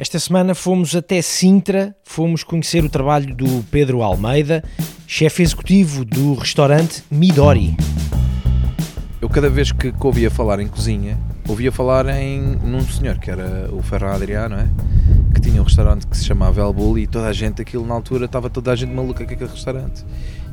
Esta semana fomos até Sintra, fomos conhecer o trabalho do Pedro Almeida, chefe executivo do restaurante Midori. Eu cada vez que, ouvia falar em cozinha, ouvia falar em num senhor que era o Ferran Adriano, é? que tinha um restaurante que se chamava El Bull e toda a gente, aquilo na altura, estava toda a gente maluca com aquele restaurante.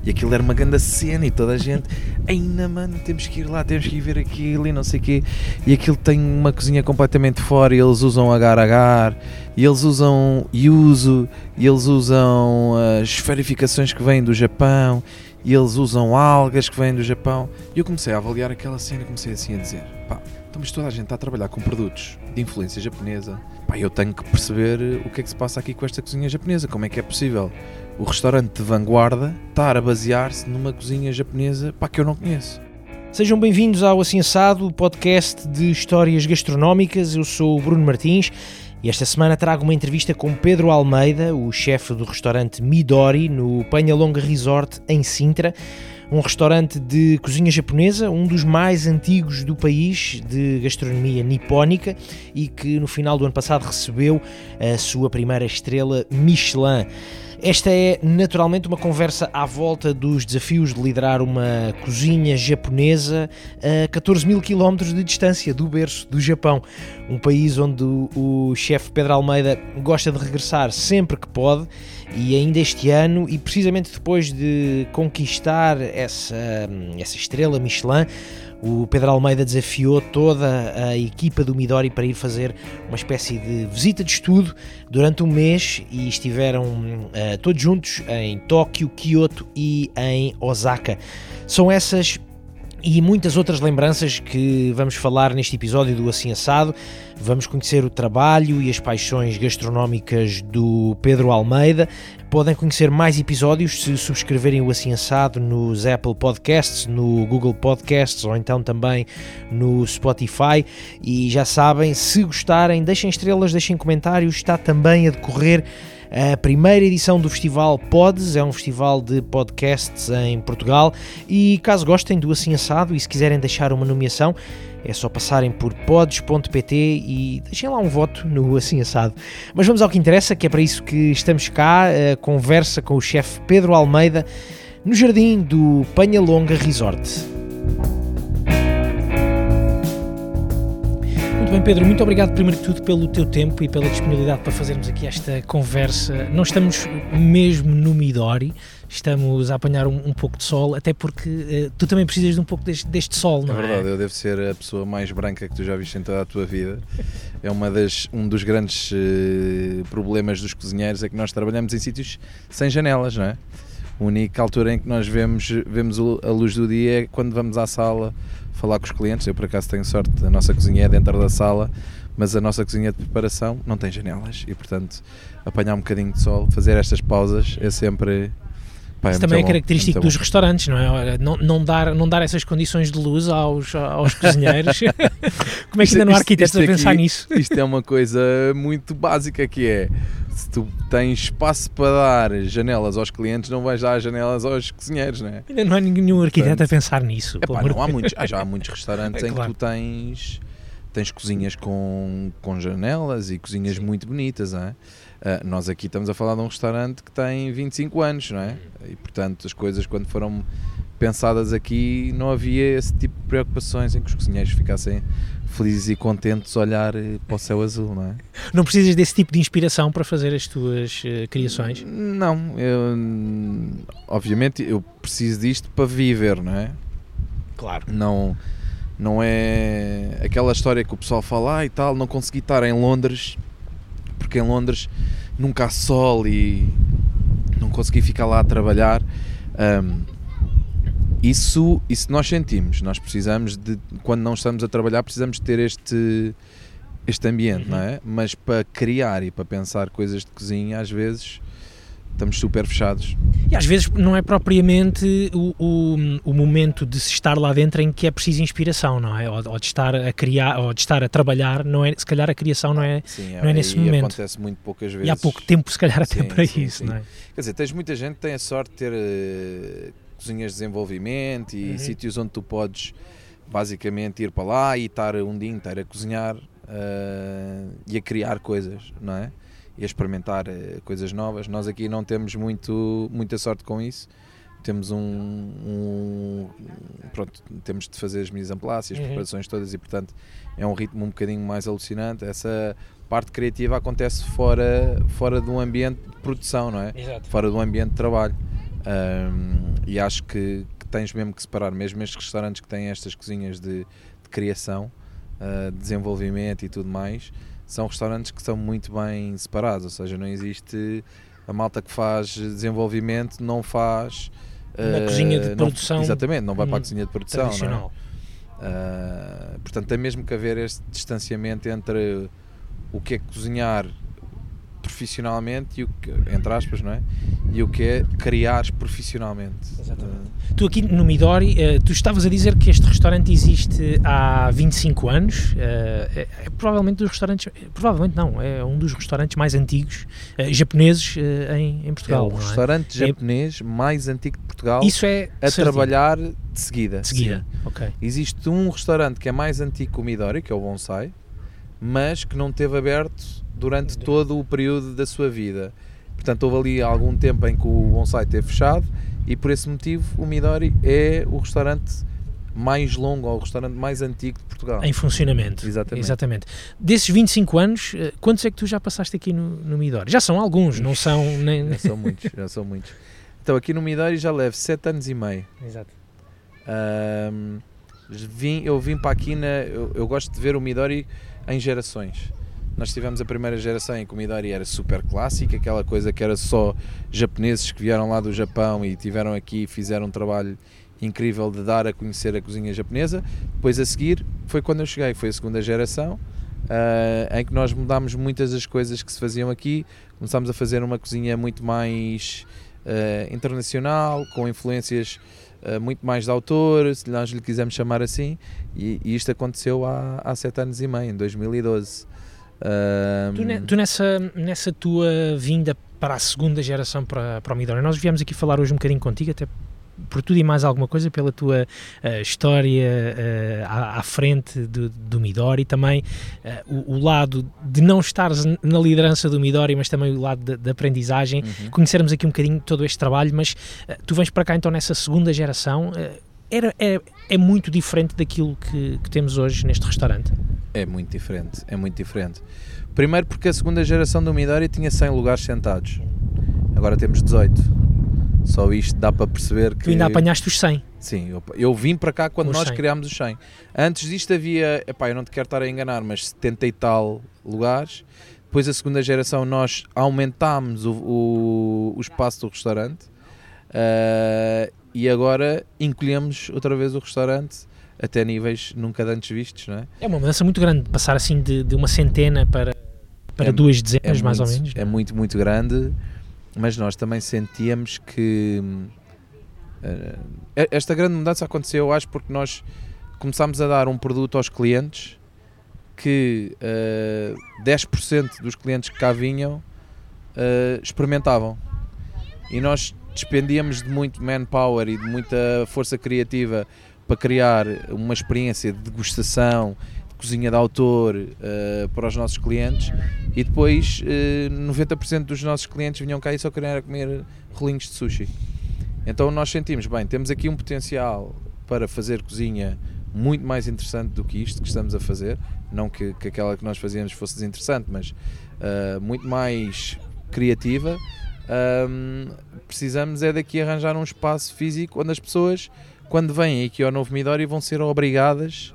E aquilo era uma grande cena e toda a gente, ainda mano, temos que ir lá, temos que ir ver aquilo e não sei o quê. E aquilo tem uma cozinha completamente fora e eles usam agar-agar, e eles usam yuzu, e eles usam as esferificações que vêm do Japão, e eles usam algas que vêm do Japão. E eu comecei a avaliar aquela cena e comecei assim a dizer, pá, então mas toda a gente está a trabalhar com produtos de influência japonesa, pá, eu tenho que perceber o que é que se passa aqui com esta cozinha japonesa, como é que é possível o restaurante de vanguarda estar a basear-se numa cozinha japonesa pá, que eu não conheço. Sejam bem-vindos ao Assim Assado, podcast de histórias gastronómicas. Eu sou o Bruno Martins e esta semana trago uma entrevista com Pedro Almeida, o chefe do restaurante Midori, no Penhalonga Resort, em Sintra. Um restaurante de cozinha japonesa, um dos mais antigos do país, de gastronomia nipónica e que no final do ano passado recebeu a sua primeira estrela Michelin. Esta é naturalmente uma conversa à volta dos desafios de liderar uma cozinha japonesa a 14 mil quilómetros de distância do berço do Japão, um país onde o, chefe Pedro Almeida gosta de regressar sempre que pode e ainda este ano, e precisamente depois de conquistar essa, essa estrela Michelin, o Pedro Almeida desafiou toda a equipa do Midori para ir fazer uma espécie de visita de estudo durante um mês e estiveram uh, todos juntos em Tóquio, Kyoto e em Osaka. São essas e muitas outras lembranças que vamos falar neste episódio do Assim Assado. Vamos conhecer o trabalho e as paixões gastronómicas do Pedro Almeida. Podem conhecer mais episódios se subscreverem o Assim Assado nos Apple Podcasts, no Google Podcasts ou então também no Spotify. E já sabem, se gostarem, deixem estrelas, deixem comentários. Está também a decorrer a primeira edição do festival Pods, é um festival de podcasts em Portugal. E caso gostem do Assim Assado e se quiserem deixar uma nomeação, é só passarem por pods.pt e deixem lá um voto no Assim Assado. Mas vamos ao que interessa, que é para isso que estamos cá. Conversa com o chefe Pedro Almeida no jardim do Panhalonga Resort. Muito bem, Pedro, muito obrigado primeiro de tudo pelo teu tempo e pela disponibilidade para fazermos aqui esta conversa. Não estamos mesmo no Midori, estamos a apanhar um, um pouco de sol, até porque uh, tu também precisas de um pouco deste, deste sol, não é? É verdade, eu devo ser a pessoa mais branca que tu já viste em toda a tua vida. É uma das, um dos grandes uh, problemas dos cozinheiros é que nós trabalhamos em sítios sem janelas, não é? A única altura em que nós vemos, vemos a luz do dia é quando vamos à sala falar com os clientes. Eu, por acaso, tenho sorte, a nossa cozinha é dentro da sala, mas a nossa cozinha de preparação não tem janelas e, portanto, apanhar um bocadinho de sol, fazer estas pausas é sempre. Pá, é Isso também é bom, característico é dos restaurantes, não é? Não, não, dar, não dar essas condições de luz aos, aos cozinheiros. Como é que ainda não há arquitetos a pensar aqui, nisso? Isto é uma coisa muito básica que é se tu tens espaço para dar janelas aos clientes, não vais dar janelas aos cozinheiros, não é? Ainda não há nenhum arquiteto Portanto, a pensar nisso. Epá, não há muitos, já há muitos restaurantes é, em claro. que tu tens, tens cozinhas com, com janelas e cozinhas Sim. muito bonitas, não é? Uh, nós aqui estamos a falar de um restaurante que tem 25 anos, não é? E portanto as coisas quando foram pensadas aqui não havia esse tipo de preocupações em que os cozinheiros ficassem felizes e contentes a olhar eh, para o céu azul, não é? Não precisas desse tipo de inspiração para fazer as tuas uh, criações? Não, eu, obviamente eu preciso disto para viver, não é? Claro. Não, não é aquela história que o pessoal fala ah, e tal, não consegui estar em Londres porque em Londres nunca há sol e não consegui ficar lá a trabalhar. Um, isso, isso nós sentimos, nós precisamos de, quando não estamos a trabalhar, precisamos ter este, este ambiente, uhum. não é? Mas para criar e para pensar coisas de cozinha, às vezes estamos super fechados. E às vezes não é propriamente o, o, o, momento de se estar lá dentro em que é preciso inspiração, não é? Ou, ou, de estar a criar, ou de estar a trabalhar, não é? Se calhar a criação não é, sim, não é nesse momento. acontece muito poucas vezes. E há pouco tempo, se calhar, até sim, para sim, isso, não é? Quer dizer, tens muita gente que tem a sorte de ter uh, cozinhas de desenvolvimento e uhum. sítios onde tu podes basicamente ir para lá e estar um dia inteiro a cozinhar uh, e a criar coisas, não é? E a experimentar uh, coisas novas. Nós aqui não temos muito, muita sorte com isso. Temos um, um pronto, temos de fazer as mise en place, as uhum. preparações todas e portanto é um ritmo um bocadinho mais alucinante. Essa parte criativa acontece fora, fora de um ambiente de produção, não é? Exato. Fora do ambiente de trabalho. Um, e acho que, que, tens mesmo que separar, mesmo estes restaurantes que têm estas cozinhas de, de criação, uh, desenvolvimento e tudo mais, são restaurantes que são muito bem separados, ou seja, não existe a malta que faz desenvolvimento não faz na uh, cozinha de produção não, exatamente, não vai para a hum, cozinha de produção é? tradicional. Uh, portanto, tem mesmo que haver este distanciamento entre o que é cozinhar profissionalmente e o que, entre aspas, não é? E o que é criar profissionalmente. Exatamente. Tu aqui no Midori, uh, tu estavas a dizer que este restaurante existe há 25 anos, uh, é, é, provavelmente dos restaurantes, provavelmente não, é um dos restaurantes mais antigos japoneses em, em, Portugal. É o restaurante é? japonês mais antigo de Portugal Isso é a certinho. trabalhar de seguida. De seguida, sim. ok. Existe um restaurante que é mais antigo que o Midori, que é o Bonsai, mas que não teve aberto durante todo o período da sua vida. Portanto, houve ali algum tempo em que o bonsai teve fechado e por esse motivo o Midori é o restaurante mais longo, ou o restaurante mais antigo de Portugal. Em funcionamento. Exatamente. Exatamente. Desses 25 anos, eh, quantos é que tu já passaste aqui no, no Midori? Já são alguns, não são nem... Já são muitos, já são muitos. Então aqui no Midori já levo 7 anos e meio. Exato. Um, vim, eu vim para aqui, na, eu, eu gosto de ver o Midori em gerações. Nós tivemos a primeira geração em que o Midori era super clássica, aquela coisa que era só japoneses que vieram lá do Japão e tiveram aqui e fizeram um trabalho incrível de dar a conhecer a cozinha japonesa. Depois a seguir foi quando eu cheguei, foi a segunda geração, uh, em que nós mudámos muitas das coisas que se faziam aqui, começámos a fazer uma cozinha muito mais uh, internacional, com influências uh, muito mais de autor, se nós lhe quisermos chamar assim, e, e isto aconteceu há, há sete anos e meio, em 2012. Tu, ne, tu, nessa, nessa tua vinda para a segunda geração para, para o Midori, nós viemos aqui falar hoje um bocadinho contigo, até por tudo e mais alguma coisa, pela tua uh, história uh, à, à, frente do, do Midori, também uh, o, o, lado de não estares na liderança do Midori, mas também o lado da aprendizagem, uhum. conhecermos aqui um bocadinho todo este trabalho, mas tu vens para cá então nessa segunda geração, era, é, é muito diferente daquilo que, que temos hoje neste restaurante? É muito diferente, é muito diferente. Primeiro porque a segunda geração do Midori tinha 100 lugares sentados, agora temos 18. Só isto dá para perceber que. Tu ainda apanhaste os 100. Sim, eu, eu vim para cá quando nós 100. criámos os 100. Antes disto havia, epá, eu não te quero estar a enganar, mas 70 e tal lugares. Depois a segunda geração nós aumentámos o, o, o espaço do restaurante uh, e agora encolhemos outra vez o restaurante até níveis nunca antes vistos, não é? É uma mudança muito grande, passar assim de, de uma centena para, para é, duas dezenas, é mais muito, ou menos. É, é muito, muito grande, mas nós também sentíamos que uh, esta grande mudança aconteceu, acho, porque nós começámos a dar um produto aos clientes que uh, eh, 10% dos clientes que cá vinham uh, experimentavam. E nós despendíamos de muito manpower e de muita força criativa para criar uma experiência de degustação, de cozinha de autor uh, para os nossos clientes e depois uh, eh, 90% dos nossos clientes vinham cá e só queriam comer rolinhos de sushi. Então nós sentimos, bem, temos aqui um potencial para fazer cozinha muito mais interessante do que isto que estamos a fazer. Não que, que aquela que nós fazíamos fosse desinteressante, mas uh, muito mais criativa. Um, precisamos é daqui arranjar um espaço físico onde as pessoas quando vêm aqui ao Novo Midori vão ser obrigadas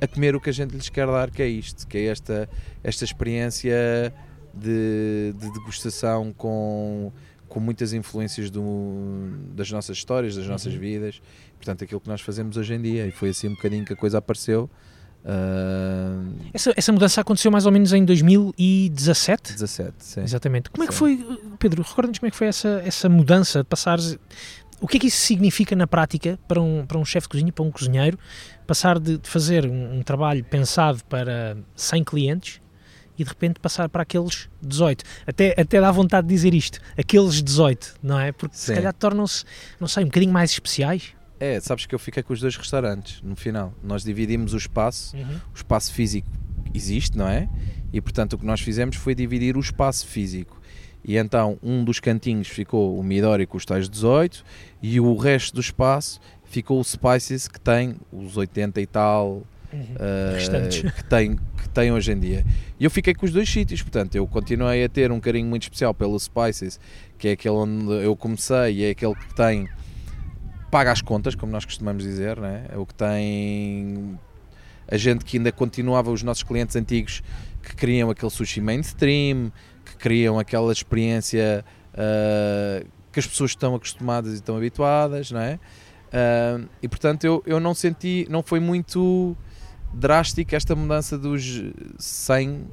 a comer o que a gente lhes quer dar, que é isto, que é esta, esta experiência de, de degustação com, com muitas influências do, das nossas histórias, das nossas uhum. vidas, portanto aquilo que nós fazemos hoje em dia, e foi assim um bocadinho que a coisa apareceu. Uh... Essa, essa mudança aconteceu mais ou menos em 2017? 17, sim. Exatamente. Como é que foi, Pedro, recorda-nos como é que foi essa, essa mudança de passar o que é que isso significa na prática para um, para um chefe de cozinha, para um cozinheiro, passar de, de fazer um, um, trabalho pensado para 100 clientes e de repente passar para aqueles 18? Até, até dá vontade de dizer isto, aqueles 18, não é? Porque Sim. se calhar tornam-se, não sei, um bocadinho mais especiais. É, sabes que eu fiquei com os dois restaurantes no final. Nós dividimos o espaço, uhum. o espaço físico existe, não é? E portanto o que nós fizemos foi dividir o espaço físico. E então um dos cantinhos ficou o Midori com os tais 18 e o resto do espaço ficou o Spices que tem os 80 e tal Uhum. uh, que, tem, que tem hoje em dia. E eu fiquei com os dois sítios, portanto, eu continuei a ter um carinho muito especial pelo Spices, que é aquele onde eu comecei e é aquele que tem paga as contas, como nós costumamos dizer, né? é o que tem a gente que ainda continuava, os nossos clientes antigos que queriam aquele sushi mainstream, queriam aquela experiência uh, que as pessoas estão acostumadas e estão habituadas, não é? Uh, e portanto eu, eu não senti, não foi muito drástica esta mudança dos 100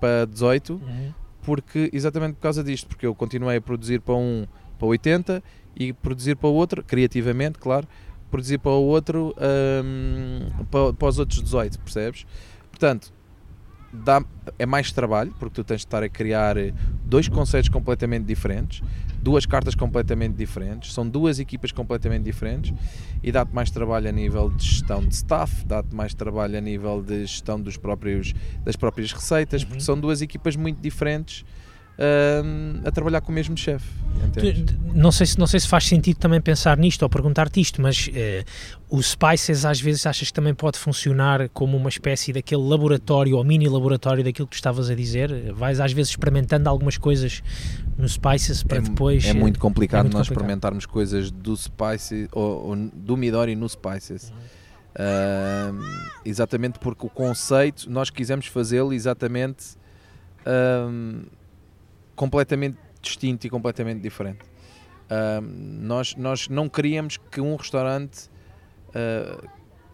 para 18, uhum. porque exatamente por causa disto, porque eu continuei a produzir para um para 80 e produzir para o outro, criativamente, claro, produzir para o outro um, para, para os outros 18, percebes? Portanto, dá, é mais trabalho, porque tu tens de estar a criar dois conceitos completamente diferentes, duas cartas completamente diferentes, são duas equipas completamente diferentes e dá-te mais trabalho a nível de gestão de staff, dá-te mais trabalho a nível de gestão dos próprios, das próprias receitas, porque uhum. são duas equipas muito diferentes uh, a trabalhar com o mesmo chefe. Não sei, se, não sei se faz sentido também pensar nisto ou perguntar-te isto, mas uh, o Spices às vezes achas que também pode funcionar como uma espécie daquele laboratório ou mini laboratório daquilo que tu estavas a dizer? Vais às vezes experimentando algumas coisas no Spices para é, depois. É muito complicado é muito nós complicado. experimentarmos coisas do Spices ou, ou do Midori no Spices. Uhum. Uh, exatamente porque o conceito nós quisemos fazê-lo exatamente uh, completamente distinto e completamente diferente. Uh, nós, nós não queríamos que um restaurante uh,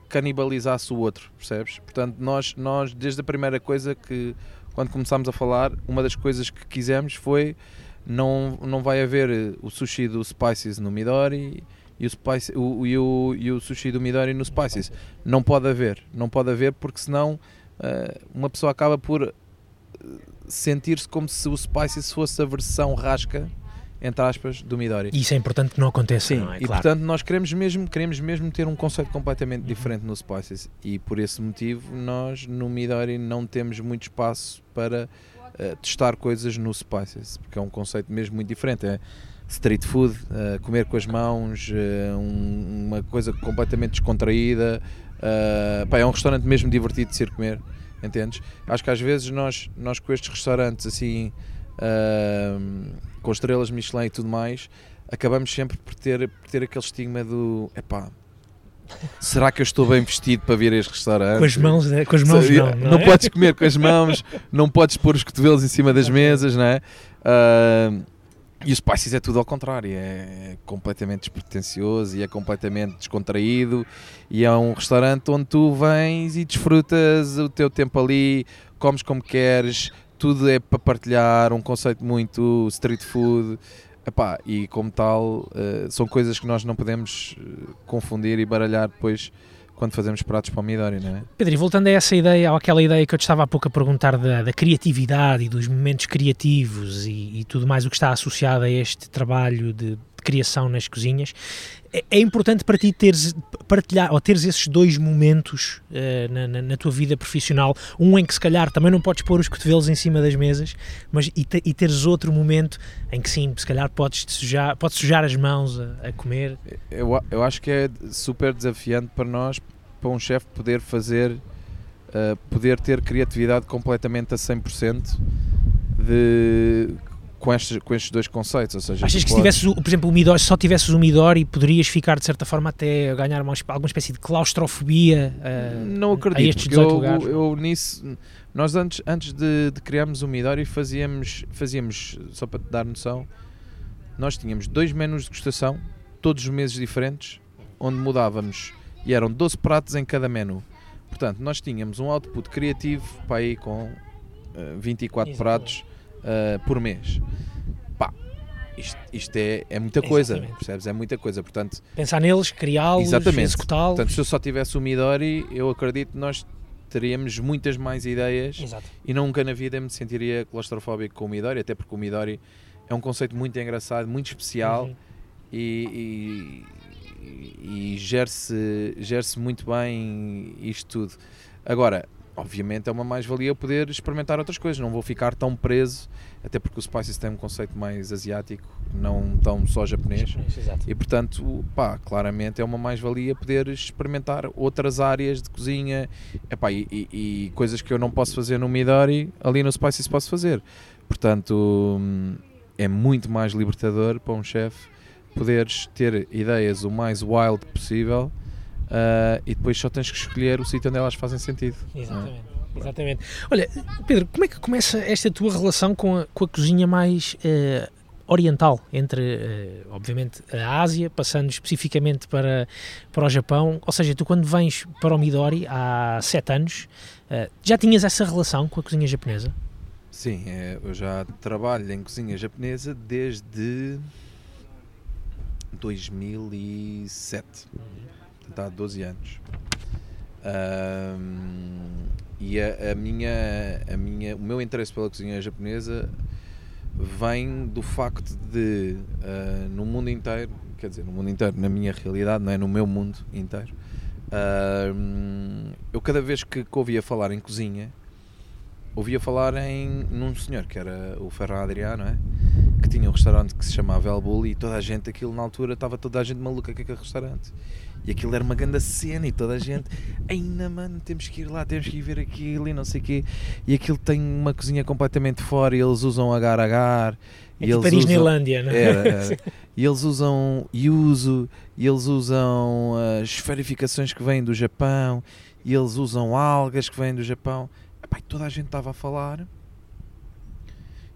canibalizasse o outro, percebes? Portanto, nós, nós, desde a primeira coisa que, quando começámos a falar, uma das coisas que quisemos foi não, não vai haver o sushi do Spices no Midori e o, spice, o, e, o, e o sushi do Midori no Spices. Não pode haver, não pode haver porque senão uh, uma pessoa acaba por sentir-se como se o Spices fosse a versão rasca entre aspas, do Midori. Isso é importante que não aconteça, Sim, não é? E claro. portanto nós queremos mesmo, queremos mesmo ter um conceito completamente diferente no Spices e por esse motivo nós no Midori não temos muito espaço para uh, testar coisas no Spices, porque é um conceito mesmo muito diferente. É street food, uh, comer com as mãos, uh, um, uma coisa completamente descontraída. Pá, é um restaurante mesmo divertido de ser comer entendes? Acho que às vezes nós, nós com estes restaurantes assim, uh, com estrelas Michelin e tudo mais, acabamos sempre por ter, por ter aquele estigma do epá, será que eu estou bem vestido para vir a este restaurante? Com as mãos, né? com as mãos não, não, não é? podes comer com as mãos, não podes pôr os cotovelos em cima das mesas, não é? Uh, e o Spices é tudo ao contrário, é completamente despretensioso e é completamente descontraído. E é um restaurante onde tu vens e desfrutas o teu tempo ali, comes como queres, tudo é para partilhar, um conceito muito street food, Epá, e como tal, uh, são coisas que nós não podemos uh, confundir e baralhar depois quando fazemos pratos para o Midori, não é? Pedro, e voltando a essa ideia, àquela ideia que eu te estava há pouco a perguntar da, da criatividade e dos momentos criativos e, e, tudo mais o que está associado a este trabalho de, criação nas cozinhas, é, é, importante para ti teres, partilhar, ou teres esses dois momentos uh, na, na, na, tua vida profissional, um em que se calhar também não podes pôr os cotovelos em cima das mesas, mas e, te, e teres outro momento em que sim, se calhar podes sujar, podes sujar as mãos a, a comer. Eu, eu acho que é super desafiante para nós, para um chefe poder fazer, uh, poder ter criatividade completamente a 100% de com estes, com estes dois conceitos. Ou seja, Achas que se tivesses, por exemplo, o Midori, só tivesses o Midori, poderias ficar de certa forma até a ganhar uma, alguma espécie de claustrofobia uh, não acredito, a estes 18 eu, lugares? Eu, nisso, nós antes, antes de, de criarmos o Midori fazíamos, fazíamos, só para te dar noção, nós tínhamos dois menus de degustação, todos os meses diferentes, onde mudávamos e eram 12 pratos em cada menu. Portanto, nós tínhamos um output criativo para aí com uh, 24 Exatamente. pratos uh, por mês. Pá, isto, isto é, é muita coisa, Exatamente. percebes? É muita coisa, portanto... Pensar neles, criá-los, executá-los... Portanto, se eu só tivesse o Midori, eu acredito que nós teríamos muitas mais ideias Exato. e nunca na vida me sentiria claustrofóbico com o Midori, até porque o Midori é um conceito muito engraçado, muito especial uhum. e, e, e gere-se gere muito bem isto tudo. Agora, obviamente é uma mais-valia poder experimentar outras coisas, não vou ficar tão preso, até porque o Spices tem um conceito mais asiático, não tão só japonês. Japonês. E portanto, pá, claramente é uma mais-valia poder experimentar outras áreas de cozinha epá, e, e- e coisas que eu não posso fazer no Midori, ali no Spices posso fazer. Portanto, hum, é muito mais libertador para um chefe poderes ter ideias o mais wild possível ah, e depois só tens que escolher o sítio onde elas fazem sentido. é? Exatamente. Exatamente. Olha, Pedro, como é que começa esta tua relação com a, com a cozinha mais eh, oriental, entre, eh, obviamente, a Ásia, passando especificamente para, para o Japão? Ou seja, tu quando vens para o Midori há sete anos, já tinhas essa relação com a cozinha japonesa? Sim, é, eu já trabalho em cozinha japonesa desde 2007, portanto há 12 anos. Ahm, e a, a minha, a minha, o meu interesse pela cozinha japonesa vem do facto de, ah, no mundo inteiro, quer dizer, no mundo inteiro, na minha realidade, não é no meu mundo inteiro, ahm, eu cada vez que, que ouvia falar em cozinha, ouvia falar em num senhor que era o Ferran Adrià, não é? Que tinha um restaurante que se chamava El Bulli e toda a gente, aquilo na altura, estava toda a gente maluca com aquele restaurante. E aquilo era uma grande cena e toda a gente, ainda mano, temos que ir lá, temos que ir ver aquilo e não sei o quê. E aquilo tem uma cozinha completamente fora e eles usam agar-agar. É tipo Neilândia, não é? era. E eles usam yuzu, e eles usam as esferificações que vêm do Japão, e eles usam algas que vêm do Japão. Epá, e toda a gente estava a falar.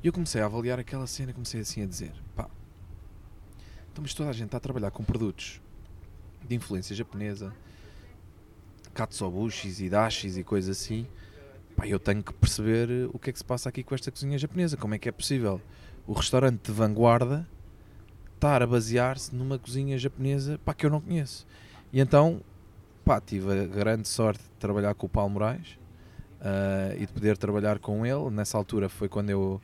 E eu comecei a avaliar aquela cena, comecei assim a dizer: pá, então, mas toda a gente está a trabalhar com produtos de influência japonesa, katsuobushis e dashis e coisas assim. Pá, eu tenho que perceber o que é que se passa aqui com esta cozinha japonesa. Como é que é possível o restaurante de vanguarda estar a basear-se numa cozinha japonesa pá, que eu não conheço. E então, pá, tive a grande sorte de trabalhar com o Paulo Moraes ah, e de poder trabalhar com ele. Nessa altura foi quando eu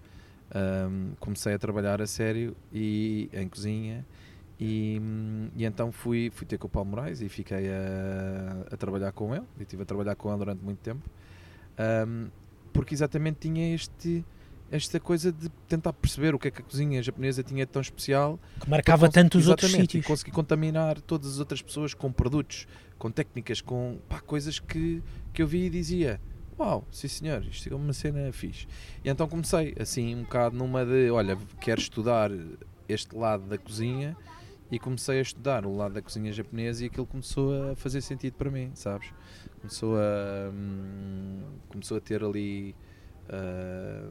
ahm, comecei a trabalhar a sério e em cozinha. E, e então fui, fui ter com o Paulo Moraes e fiquei a, a trabalhar com ele. E estive a trabalhar com ele durante muito tempo. Ahm, porque exatamente tinha este, esta coisa de tentar perceber o que é que a cozinha japonesa tinha de tão especial Que marcava tanto os outros sítios. E conseguir contaminar todas as outras pessoas com produtos, com técnicas, com pá, coisas que, que eu vi e dizia: Uau, sim senhor, isto é uma cena fixe. E então comecei assim um bocado numa de: Olha, quero estudar este lado da cozinha. E comecei a estudar o lado da cozinha japonesa e aquilo começou a fazer sentido para mim, sabes? Começou a. hum, começou a ter ali. ah,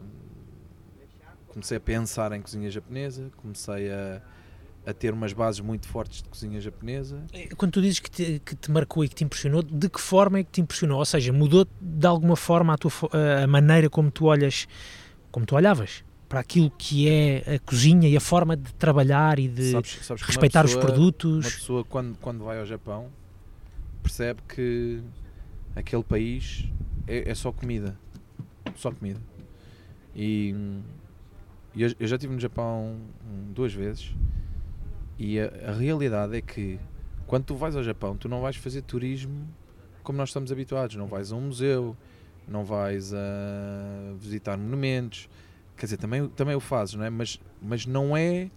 comecei a pensar em cozinha japonesa, comecei a, a ter umas bases muito fortes de cozinha japonesa. Quando tu dizes que te, que te marcou e que te impressionou, de que forma é que te impressionou? Ou seja, mudou de alguma forma a, tua, a maneira como tu olhas, como tu olhavas para aquilo que é a cozinha e a forma de trabalhar e de Sabes- sabes respeitar os pessoa- produtos? Uma pessoa, quando, quando vai ao Japão, percebe que aquele país é, é só comida. Só comida. E, e eu, eu já estive no Japão hum, duas vezes. E a, a realidade é que quando tu vais ao Japão, tu não vais fazer turismo como nós estamos habituados. Não vais a um museu, não vais a visitar monumentos. Quer dizer, também, também o fazes, não é? Mas, mas não é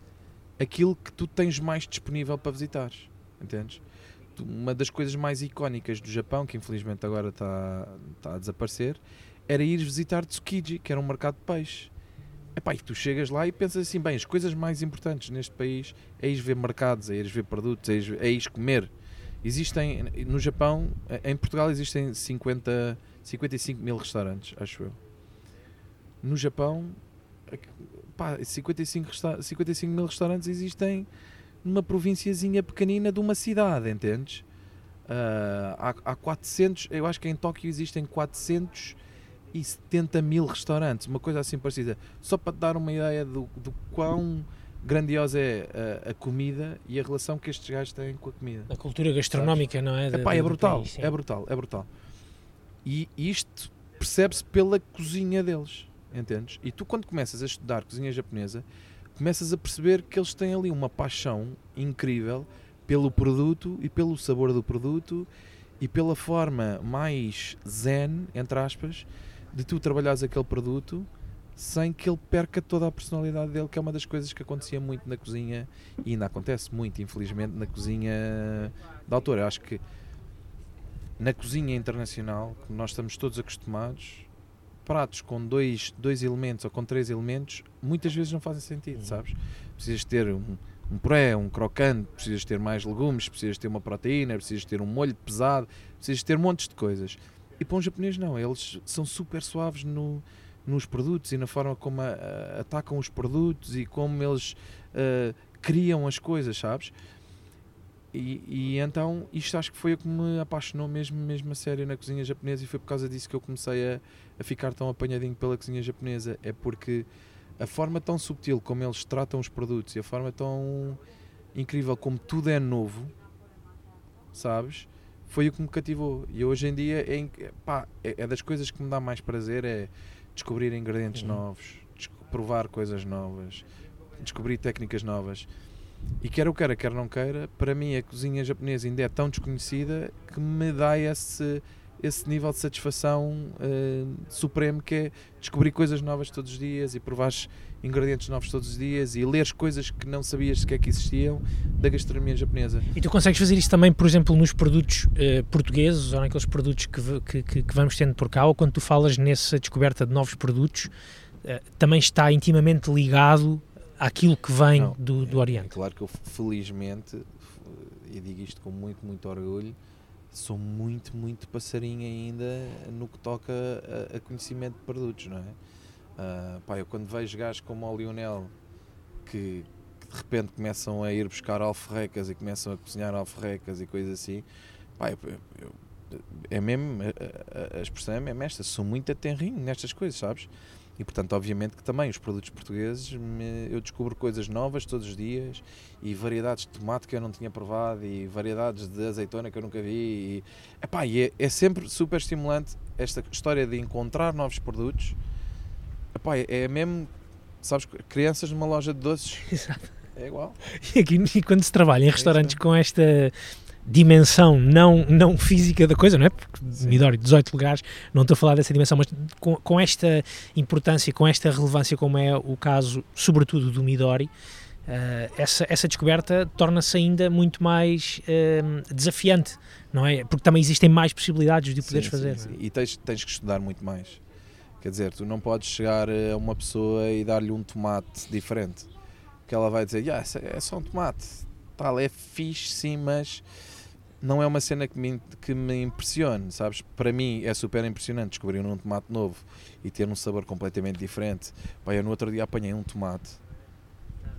aquilo que tu tens mais disponível para visitares. Entendes? Uma das coisas mais icónicas do Japão, que infelizmente agora está, está a desaparecer, era ir visitar Tsukiji, que era um mercado de peixe. Epá, e tu chegas lá e pensas assim, bem, as coisas mais importantes neste país é ir ver mercados, é ir ver produtos, é ir, é ir comer. Existem, no Japão, em Portugal existem 50, 55 mil restaurantes, acho eu. No Japão, pá, 55, resta- 55 mil restaurantes existem numa provínciazinha pequenina de uma cidade, entendes? Ah, há, há 400, eu acho que em Tóquio existem 470 mil restaurantes, uma coisa assim parecida. Só para te dar uma ideia do, do quão grandiosa é a, a comida e a relação que estes gajos têm com a comida. A cultura gastronómica, não é? Epá, é brutal, país, é brutal, é brutal. E isto percebe-se pela cozinha deles, entendes? E tu quando começas a estudar cozinha japonesa, começas a perceber que eles têm ali uma paixão incrível pelo produto e pelo sabor do produto e pela forma mais zen, entre aspas, de tu trabalhares aquele produto sem que ele perca toda a personalidade dele, que é uma das coisas que acontecia muito na cozinha e ainda acontece muito, infelizmente, na cozinha da autora. Acho que na cozinha internacional, que nós estamos todos acostumados, pratos com dois, dois elementos ou com três elementos muitas vezes não fazem sentido, sabes? Precisas ter um, um puré, um crocante, precisas ter mais legumes, precisas ter uma proteína, precisas ter um molho pesado, precisas ter montes de coisas. E para um japonês não, eles são super suaves no, nos produtos e na forma como a, a, atacam os produtos e como eles uh, criam as coisas, sabes? E, e, então isto acho que foi o que me apaixonou mesmo, mesmo a sério na cozinha japonesa e foi por causa disso que eu comecei a, a ficar tão apanhadinho pela cozinha japonesa. É porque a forma tão subtil como eles tratam os produtos e a forma tão incrível como tudo é novo, sabes? Foi o que me cativou. E hoje em dia é, pá, é, é das coisas que me dá mais prazer é descobrir ingredientes uhum. novos, provar coisas novas, descobrir técnicas novas. E quer eu queira, quer não queira, para mim a cozinha japonesa ainda é tão desconhecida que me dá esse, esse nível de satisfação uh, supremo que é descobrir coisas novas todos os dias e provar ingredientes novos todos os dias e ler coisas que não sabias sequer que existiam da gastronomia japonesa. E tu consegues fazer isso também, por exemplo, nos produtos uh, portugueses ou naqueles produtos que, que, que, vamos tendo por cá ou quando tu falas nessa descoberta de novos produtos, uh, também está intimamente ligado àquilo que vem não, do, do Oriente. É, claro que eu felizmente, e digo isto com muito, muito orgulho, sou muito, muito passarinho ainda no que toca a, a conhecimento de produtos, não é? Uh, pá, eu quando vejo gajos como o Lionel que, que, de repente começam a ir buscar alforrecas e começam a cozinhar alforrecas e coisas assim, pá, eu, eu, é mesmo, a, a, a expressão é mesmo esta, sou muito atenrinho nestas coisas, sabes? E portanto, obviamente que também os produtos portugueses me, eu descubro coisas novas todos os dias e variedades de tomate que eu não tinha provado e variedades de azeitona que eu nunca vi. E, epá, e é, é sempre super estimulante esta história de encontrar novos produtos. Epá, é, é mesmo, sabes, crianças numa loja de doces. Exato. É igual. E, aqui, e quando se trabalha em é restaurantes com esta dimensão não, não física da coisa, não é? Porque Sim. Midori, 18 lugares, não estou a falar dessa dimensão, mas com, com esta importância, com esta relevância, como é o caso, sobretudo, do Midori, uh, essa, essa descoberta torna-se ainda muito mais uh, desafiante, não é? Porque também existem mais possibilidades de poderes sim, fazer. Sim, sim. E tens, tens que estudar muito mais. Quer dizer, tu não podes chegar a uma pessoa e dar-lhe um tomate diferente. Que ela vai dizer, yeah, é só um tomate, tal, é fixe sim, mas não é uma cena que me, que me impressione, sabes? Para mim é super impressionante descobrir um tomate novo e ter um sabor completamente diferente. Pá, eu no outro dia apanhei um tomate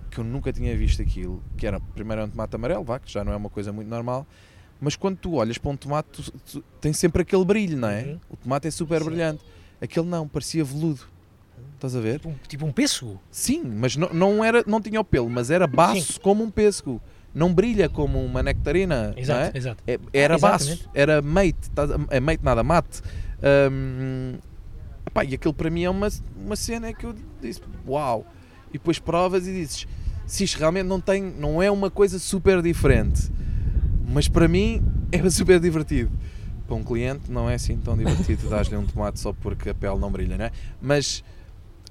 que eu nunca tinha visto aquilo, que era, primeiro é um tomate amarelo, vá, que já não é uma coisa muito normal, mas quando tu olhas para um tomate, tu, tu, tem sempre aquele brilho, não é? Uhum. O tomate é super Sim. brilhante. Aquele não, parecia veludo. Estás a ver? Tipo um, tipo um pêssego? Sim, mas não, não, era, não tinha o pelo, mas era baço Sim. como um pêssego não brilha como uma nectarina. Exato, é? exato. É, era baço, era mate, tá, é mate nada, mate. Um, epá, e aquilo para mim é uma, uma cena que eu disse, uau. E depois provas e dizes, se isto realmente não tem, não é uma coisa super diferente, mas para mim é super divertido. Para um cliente não é assim tão divertido dar-lhe um tomate só porque a pele não brilha, não é? Mas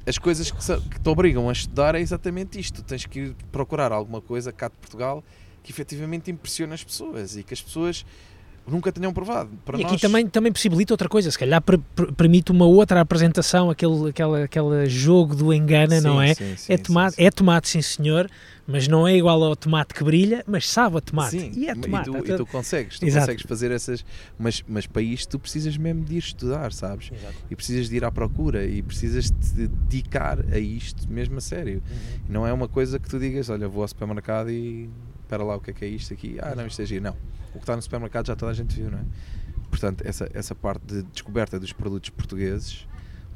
as coisas que, que, te obrigam a estudar é exatamente isto. Tens que ir procurar alguma coisa cá de Portugal que efetivamente impressione as pessoas e que as pessoas nunca tenham provado. Para e aqui também, também possibilita outra coisa, se calhar per, per, permite uma outra apresentação, aquele, aquele, aquele jogo do engana, sim, não é? Sim, sim, é, tomate, é tomate, sim senhor, mas não é igual ao tomate que brilha, mas sabe a tomate. Sim, e é tomate. E tu, e tu consegues, tu Exato. consegues fazer essas. Mas, mas para isto tu precisas mesmo de ir estudar, sabes? Exato. E precisas de ir à procura e precisas te dedicar a isto mesmo a sério. Uhum. Não é uma coisa que tu digas, olha, vou ao supermercado e espera lá o que é que é isto aqui. Ah, não, isto é giro. Não. O que está no supermercado já toda a gente viu, não é? Portanto, essa, essa parte de descoberta dos produtos portugueses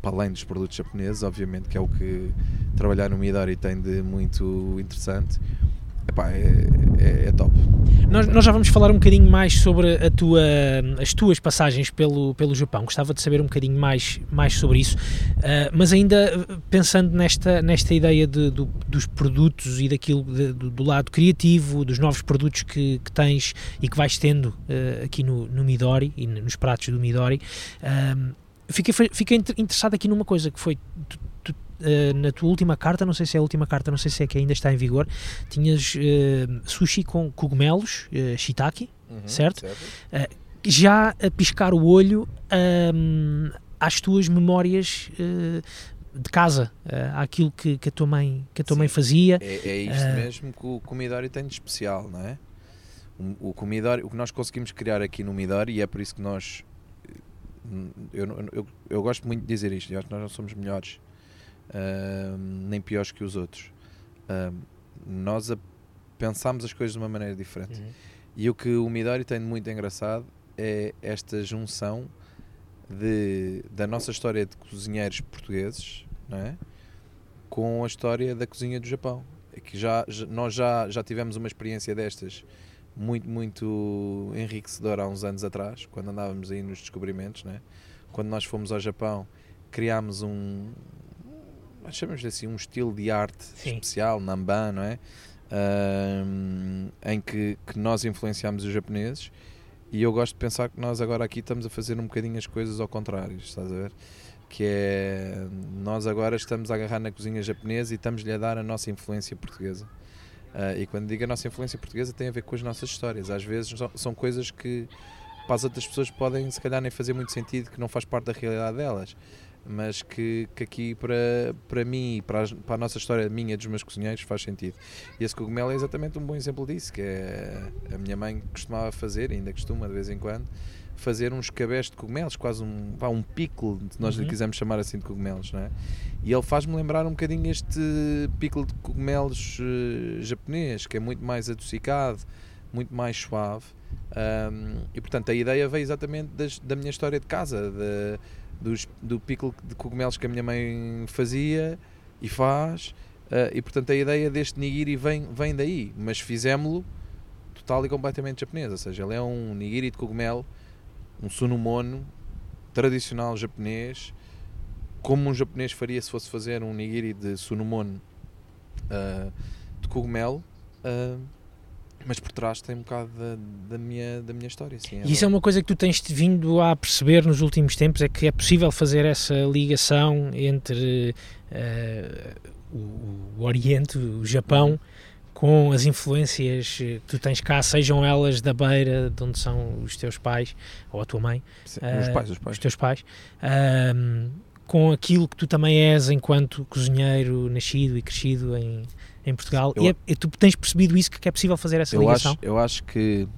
para além dos produtos japoneses, obviamente, que é o que trabalhar no Midori tem de muito interessante. Epá, é, é, é top. Nós, nós, já vamos falar um bocadinho mais sobre a tua, as tuas passagens pelo, pelo Japão. Gostava de saber um bocadinho mais, mais sobre isso. Uh, mas ainda pensando nesta, nesta ideia de, do, dos produtos e daquilo de, do, do, lado criativo, dos novos produtos que, que tens e que vais tendo uh, aqui no, no Midori e nos pratos do Midori. Uh, fiquei, fiquei interessado aqui numa coisa que foi. Tu, uh, na tua última carta, não sei se é a última carta, não sei se é que ainda está em vigor, tinhas uh, sushi com cogumelos, uh, shiitake, uhum, certo? certo. já a piscar o olho um, às tuas memórias de casa, uh, àquilo que, que, a tua mãe, que a tua Sim, mãe fazia. É, é isto mesmo que o, Comidori tem de especial, não é? O, o Comidori, o que nós conseguimos criar aqui no Midori, e é por isso que nós. Eu, eu, eu, eu gosto muito de dizer isto, eu acho que nós não somos melhores uh, nem piores que os outros. Uh, nós a, pensámos as coisas de uma maneira diferente. Uhum. E o que o Midori tem de muito engraçado é esta junção de, da nossa história de cozinheiros portugueses não é? com a história da cozinha do Japão. É que já, já, nós já, já tivemos uma experiência destas muito, muito enriquecedora há uns anos atrás, quando andávamos aí nos descobrimentos. Não é? Quando nós fomos ao Japão, criámos um, chamamos assim, um estilo de arte Sim. especial, Namban, não é? Em que, que nós influenciamos os japoneses e eu gosto de pensar que nós agora aqui estamos a fazer um bocadinho as coisas ao contrário, estás a ver? Que é, nós agora estamos a agarrar na cozinha japonesa e estamos-lhe a dar a nossa influência portuguesa. Uh, e quando digo a nossa influência portuguesa tem a ver com as nossas histórias. Às vezes são coisas que para as outras pessoas podem se calhar nem fazer muito sentido, que não faz parte da realidade delas mas que, que aqui para, para mim e para, para a nossa história minha dos meus cozinheiros faz sentido. E esse cogumelo é exatamente um bom exemplo disso, que é a minha mãe costumava fazer, ainda costuma de vez em quando, fazer uns cabés de cogumelos, quase um, vá, um pickle, nós uhum. lhe quisermos chamar assim de cogumelos, não é? E ele faz-me lembrar um bocadinho este pickle de cogumelos uh, japonês, que é muito mais adocicado, muito mais suave. Um, e portanto a ideia veio exatamente das, da minha história de casa, de, dos, do pickle de cogumelos que a minha mãe fazia e faz. Uh, e portanto a ideia deste nigiri vem, vem daí, mas fizemos-lo total e completamente japonês. Ou seja, ele é um nigiri de cogumelo, um sunumono tradicional japonês, como um japonês faria se fosse fazer um nigiri de sunumono uh, de cogumelo. Uh, mas por trás tem um bocado da, da minha, da minha história. Sim, é e isso é uma coisa que tu tens vindo a perceber nos últimos tempos, é que é possível fazer essa ligação entre uh, o, o, Oriente, o Japão, com as influências que tu tens cá, sejam elas da beira de onde são os teus pais, ou a tua mãe, Sim, uh, os, pais, os, pais. os teus pais, uh, com aquilo que tu também és enquanto cozinheiro nascido e crescido em em Portugal. Eu, e, é, tu tens percebido isso, que é possível fazer essa eu ligação? Acho, eu acho que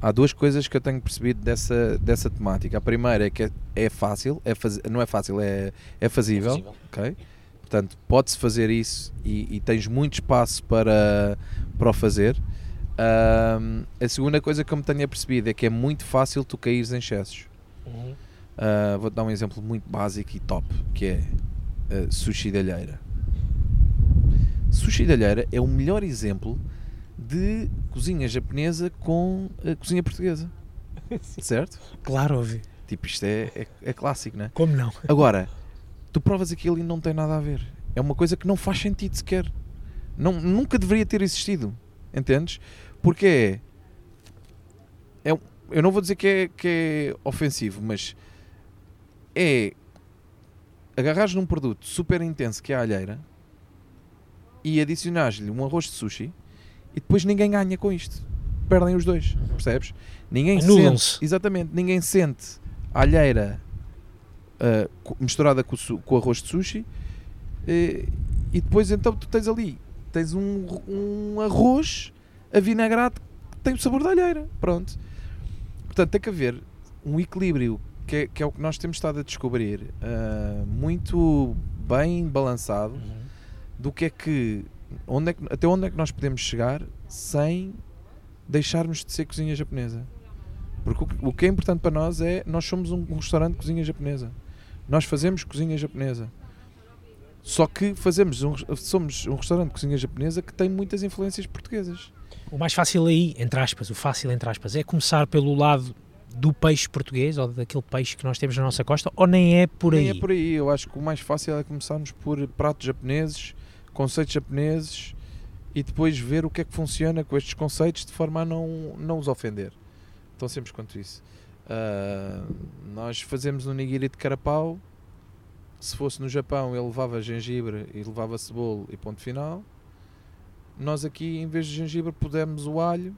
há duas coisas que eu tenho percebido dessa, dessa temática. A primeira é que é, é fácil, é faz, não é fácil, é, é fazível. É okay? Portanto, pode-se fazer isso e, e, tens muito espaço para, para o fazer. Um, a segunda coisa que eu me tenho percebido é que é muito fácil tu caíres em excessos. Uhum. Uh, Vou-te dar um exemplo muito básico e top, que é uh, sushi de alheira. Sushi de alheira é o melhor exemplo de cozinha japonesa com a cozinha portuguesa. certo? Claro, ouvi. Tipo, isto é, é, é, clássico, não é? Como não? Agora, tu provas aquilo e não tem nada a ver. É uma coisa que não faz sentido sequer. Não, nunca deveria ter existido. Entendes? Porque é. é eu não vou dizer que é, que é ofensivo, mas é agarrares num produto super intenso que é a alheira e adicionares-lhe um arroz de sushi e depois ninguém ganha com isto. Perdem os dois, uhum. percebes? Ninguém sente, exatamente, ninguém sente a alheira uh, misturada com o, com o, arroz de sushi uh, e depois então tu tens ali tens um, um arroz avinagrado que tem o sabor da alheira. Pronto. Portanto, tem que haver um equilíbrio que é, que é o que nós temos estado a descobrir uh, muito bem balançado. Do que é que, onde é que até onde é que nós podemos chegar sem deixarmos de ser cozinha japonesa. Porque o, o que é importante para nós é nós somos um, um restaurante de cozinha japonesa. Nós fazemos cozinha japonesa. Só que fazemos um, somos um restaurante de cozinha japonesa que tem muitas influências portuguesas. O mais fácil aí, entre aspas, o fácil entre aspas, é começar pelo lado do peixe português ou daquele peixe que nós temos na nossa costa ou nem é por aí? Nem é por aí, eu acho que o mais fácil é começarmos por pratos japoneses, conceitos japoneses e depois ver o que é que funciona com estes conceitos de forma a não, não os ofender. Tão simples quanto isso. Uh, nós fazemos um nigiri de carapau. Se fosse no Japão, ele levava gengibre e levava cebola e ponto final. Nós aqui, em vez de gengibre, pudemos o alho.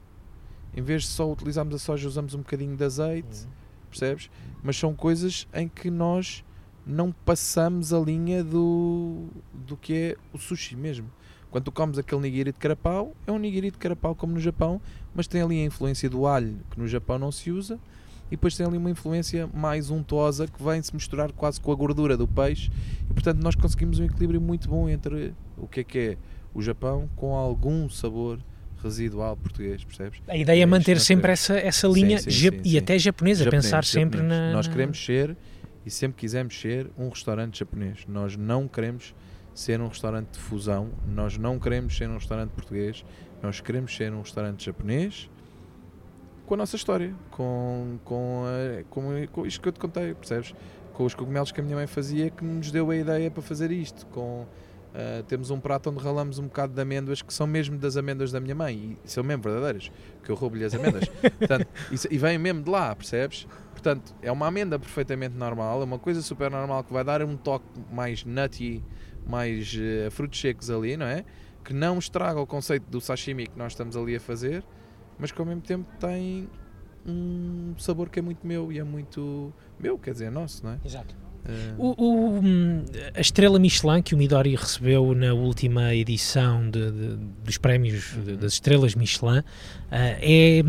Em vez de só utilizarmos a soja, usamos um bocadinho de azeite. Uhum. Percebes? Mas são coisas em que nós não passamos a linha do, do que é o sushi mesmo. Quando tu comes aquele nigiri de carapau, é um nigiri de carapau como no Japão, mas tem ali a influência do alho, que no Japão não se usa, e depois tem ali uma influência mais untuosa que vem se misturar quase com a gordura do peixe, e portanto nós conseguimos um equilíbrio muito bom entre o que é que é o Japão com algum sabor residual português, percebes? A ideia é manter sempre essa, essa linha sim, sim, sim, e até japonesa, japonês, pensar sempre na... Nós queremos ser e sempre quisemos ser um restaurante japonês. Nós não queremos ser um restaurante de fusão, nós não queremos ser um restaurante português, nós queremos ser um restaurante japonês com a nossa história, com, com, a, com, com isto que eu te contei, percebes? Com os cogumelos que a minha mãe fazia que nos deu a ideia para fazer isto, com Uh, temos um prato onde ralamos um bocado de amêndoas que são mesmo das amêndoas da minha mãe e são mesmo verdadeiras, que eu roubo-lhe as amêndoas. Portanto, isso, e vem mesmo de lá, percebes? Portanto, é uma amêndoa perfeitamente normal, é uma coisa super normal que vai dar um toque mais nutty mais uh, frutos secos ali, não é? Que não estraga o conceito do sashimi que nós estamos ali a fazer, mas que ao mesmo tempo tem um sabor que é muito meu e é muito meu, quer dizer, nosso, não é? Exato. Uh... O, o, a estrela Michelin que o Midori recebeu na última edição de, de, dos prémios de, uhum. das estrelas Michelin uh, é,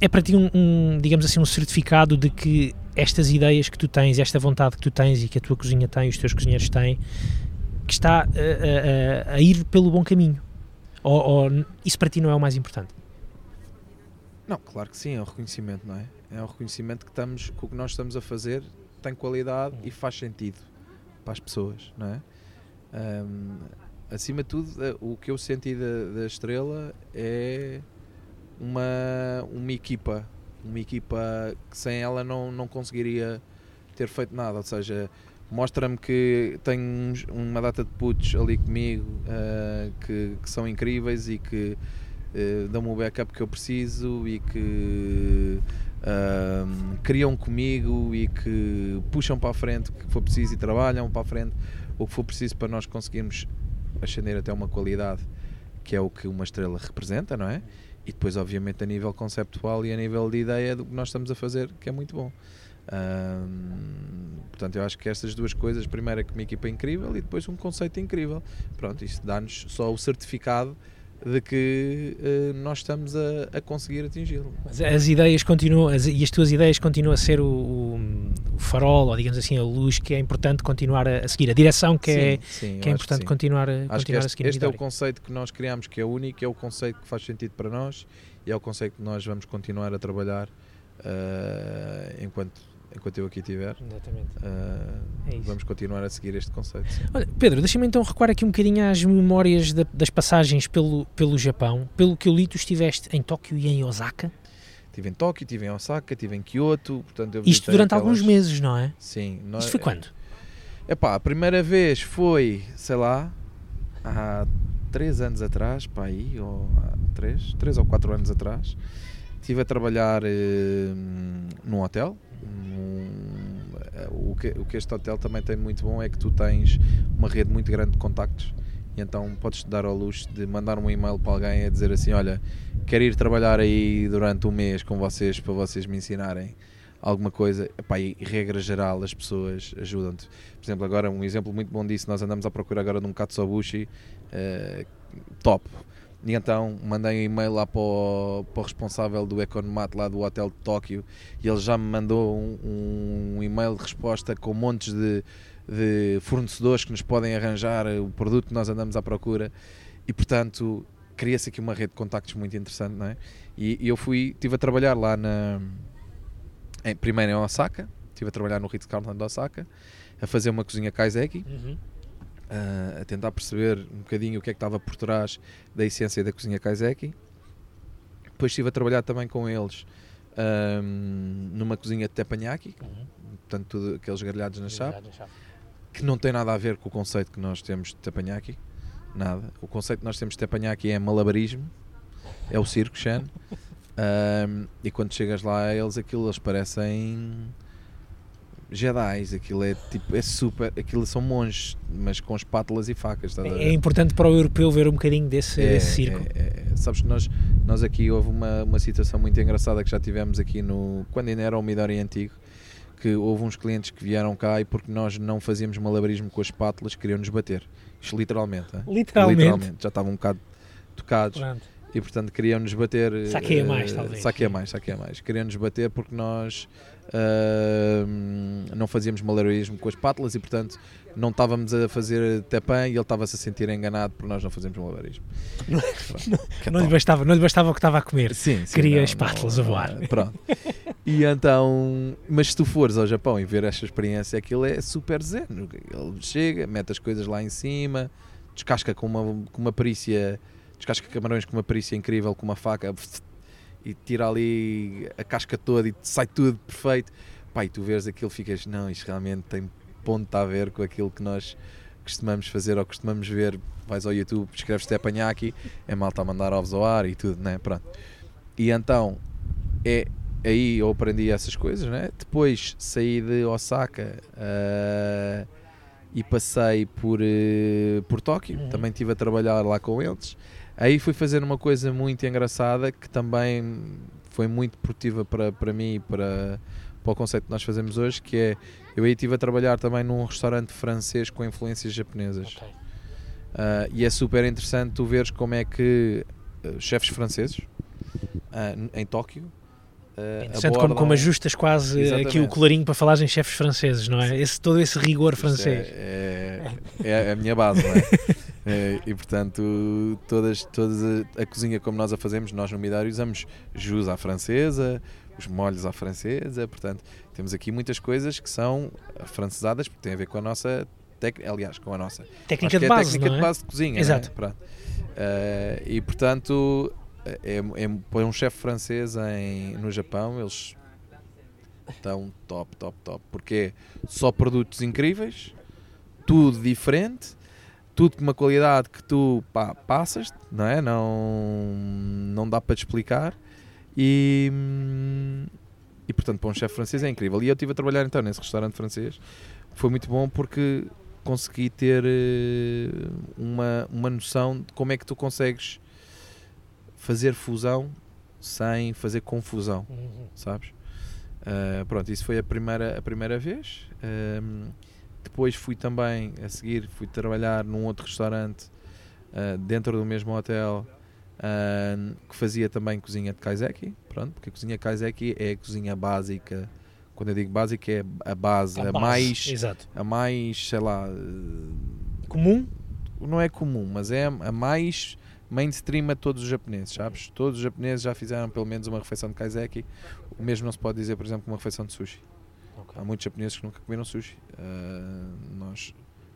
é para ti um, um, digamos assim, um certificado de que estas ideias que tu tens, esta vontade que tu tens e que a tua cozinha tem, os teus cozinheiros têm, que está a, a, a ir pelo bom caminho? Ou, ou, isso para ti não é o mais importante? Não, claro que sim, é o reconhecimento, não é? É o reconhecimento que, estamos, que o que nós estamos a fazer tem qualidade e faz sentido para as pessoas, não é? Um, acima de tudo, eh, o que eu senti da, da estrela é uma, uma equipa, uma equipa que sem ela não, não conseguiria ter feito nada, ou seja, mostra-me que tem uma data de putos ali comigo uh, que, que, são incríveis e que uh, dão-me o backup que eu preciso e que criam comigo e que puxam para a frente o que for preciso e trabalham para a frente o que for preciso para nós conseguirmos ascender até uma qualidade que é o que uma estrela representa, não é? E depois, obviamente, a nível conceptual e a nível de ideia do que nós estamos a fazer, que é muito bom portanto, eu acho que estas duas coisas, primeiro é que uma equipa é incrível e depois um conceito incrível. Pronto, isso dá-nos só o certificado de que uh, nós estamos a, a conseguir atingi-lo. Mas as ideias continuam, as, e as tuas ideias continuam a ser o, o, o, farol, ou digamos assim, a luz que é importante continuar a, a seguir, a direção que sim, é, sim, que é importante que continuar, a, acho continuar este, a seguir. Este é o conceito que nós criamos, que é único, é o conceito que faz sentido para nós e é o conceito que nós vamos continuar a trabalhar uh, enquanto enquanto eu aqui estiver. Exatamente. Uh, é vamos continuar a seguir este conceito. Olha, Pedro, deixa-me então recuar aqui um bocadinho às memórias da, das passagens pelo, pelo Japão. Pelo que eu li, tu estiveste em Tóquio e em Osaka. Estive em Tóquio, estive em Osaka, estive em Kyoto. Portanto, Isto durante aquelas... alguns meses, não é? Sim. Nós... Isto foi quando? Epá, a primeira vez foi, sei lá, há três anos atrás, pá, aí, ou há três, três ou quatro anos atrás. Estive a trabalhar eh, num hotel, o, que, o que este hotel também tem muito bom é que tu tens uma rede muito grande de contactos e então podes dar ao luxo de mandar um e-mail para alguém a dizer assim: Olha, quero ir trabalhar aí durante um mês com vocês para vocês me ensinarem alguma coisa. Epá, e regra geral, as pessoas ajudam-te. Por exemplo, agora um exemplo muito bom disso: nós andamos à procura agora de um Katsuobushi uh, top e então mandei um e-mail lá para o, para o responsável do Economat lá do hotel de Tóquio e ele já me mandou um, um e-mail de resposta com montes de, de fornecedores que nos podem arranjar o produto que nós andamos à procura e portanto cria-se aqui uma rede de contactos muito interessante, não é? E, e eu fui, estive a trabalhar lá na em, primeiro em Osaka, estive a trabalhar no Ritz-Carlton de Osaka, a fazer uma cozinha kaiseki. Uhum uh, a tentar perceber um bocadinho o que é que estava por trás da essência da cozinha Kaiseki. Depois estive a trabalhar também com eles ahm, numa cozinha de teppanyaki, Uhum. portanto, tudo aqueles grelhados na chapa, que não tem nada a ver com o conceito que nós temos de teppanyaki. Nada. O conceito que nós temos de teppanyaki é malabarismo, é o circo Shan. Ahm, e quando chegas lá a eles, aquilo eles parecem Jedi's, aquilo é tipo, é super, aquilo são monges, mas com espátulas e facas, ver? É importante para o europeu ver um bocadinho desse É, circo. é, é. Sabes que nós, nós aqui houve uma, uma situação muito engraçada que já tivemos aqui no. quando ainda era o Midori antigo, que houve uns clientes que vieram cá e porque nós não fazíamos malabarismo com as espátulas, queriam-nos bater. Isto literalmente. hein? Literalmente. Já estavam um bocado tocados Pronto. e portanto queriam-nos bater. Saqueia eh, mais, talvez. Saqueia mais, saqueia mais. Queriam-nos bater porque nós ah, não fazíamos malabarismo com as espátulas e portanto não estávamos a fazer tepan e ele estava-se a sentir enganado por nós não fazermos malabarismo. Que Não lhe, top. bastava, não lhe bastava o que estava a comer. Sim, sim, Queria não, espátulas não, a voar. Pronto. E então, mas se tu fores ao Japão e ver esta experiência, aquilo é super zen. Ele chega, mete as coisas lá em cima, descasca com uma, com uma perícia, descasca camarões com uma perícia incrível, com uma faca, e tira ali a casca toda e sai tudo perfeito. Pá, e tu vês aquilo, ficas, não, isto realmente tem ponto a ver com aquilo que nós costumamos fazer ou costumamos ver. Vais ao YouTube, escreves teppanyaki, é malta a mandar ovos ao ar e tudo, né? Pronto. E então, é aí eu aprendi essas coisas, né? Depois saí de Osaka ah, e passei por, eh, por Tóquio, Uhum. também estive a trabalhar lá com eles. Aí fui fazer uma coisa muito engraçada que também foi muito produtiva para, para mim e para, para o conceito que nós fazemos hoje, que é eu aí estive a trabalhar também num restaurante francês com influências japonesas. Ok. Ah, e é super interessante tu veres como é que ah, chefes franceses n- em Tóquio É interessante como, abordam- como ajustas quase aqui o Exatamente. colarinho para falares em chefes franceses, não é? Esse, todo esse rigor Isto francês. É, é, é a minha base, não é? É, e portanto, todas, todas a, a cozinha como nós a fazemos, nós no Midário usamos jus à francesa, os molhos à francesa, portanto, temos aqui muitas coisas que são francesadas porque têm a ver com a nossa técnica, aliás, com a nossa Técnica que de é base, técnica não é? de base de cozinha. Exato. Né? Eh, e portanto, é, é, põe um chefe francês em, no Japão, eles estão top, top, top. Porque é só produtos incríveis, tudo diferente, tudo com uma qualidade que tu pá, passas, não é? Não, não dá para te explicar. E, e portanto, para um chefe francês é incrível. E eu estive a trabalhar então nesse restaurante francês. Foi muito bom porque consegui ter eh, uma, uma noção de como é que tu consegues fazer fusão sem fazer confusão, Uhum. sabes? Ah, pronto, isso foi a primeira, a primeira vez. Ahm, depois fui também, a seguir, fui trabalhar num outro restaurante ah, dentro do mesmo hotel ah, que fazia também cozinha de kaiseki. Pronto, porque a cozinha kaiseki é a cozinha básica. Quando eu digo básica, é a base, a, A base, mais, Exato. a mais, sei lá, eh, Comum? não é comum, mas é a mais mainstream a todos os japoneses, sabes? Todos os japoneses já fizeram pelo menos uma refeição de kaiseki. O mesmo não se pode dizer, por exemplo, uma refeição de sushi. Há muitos japoneses que nunca comeram sushi. Ah, nós,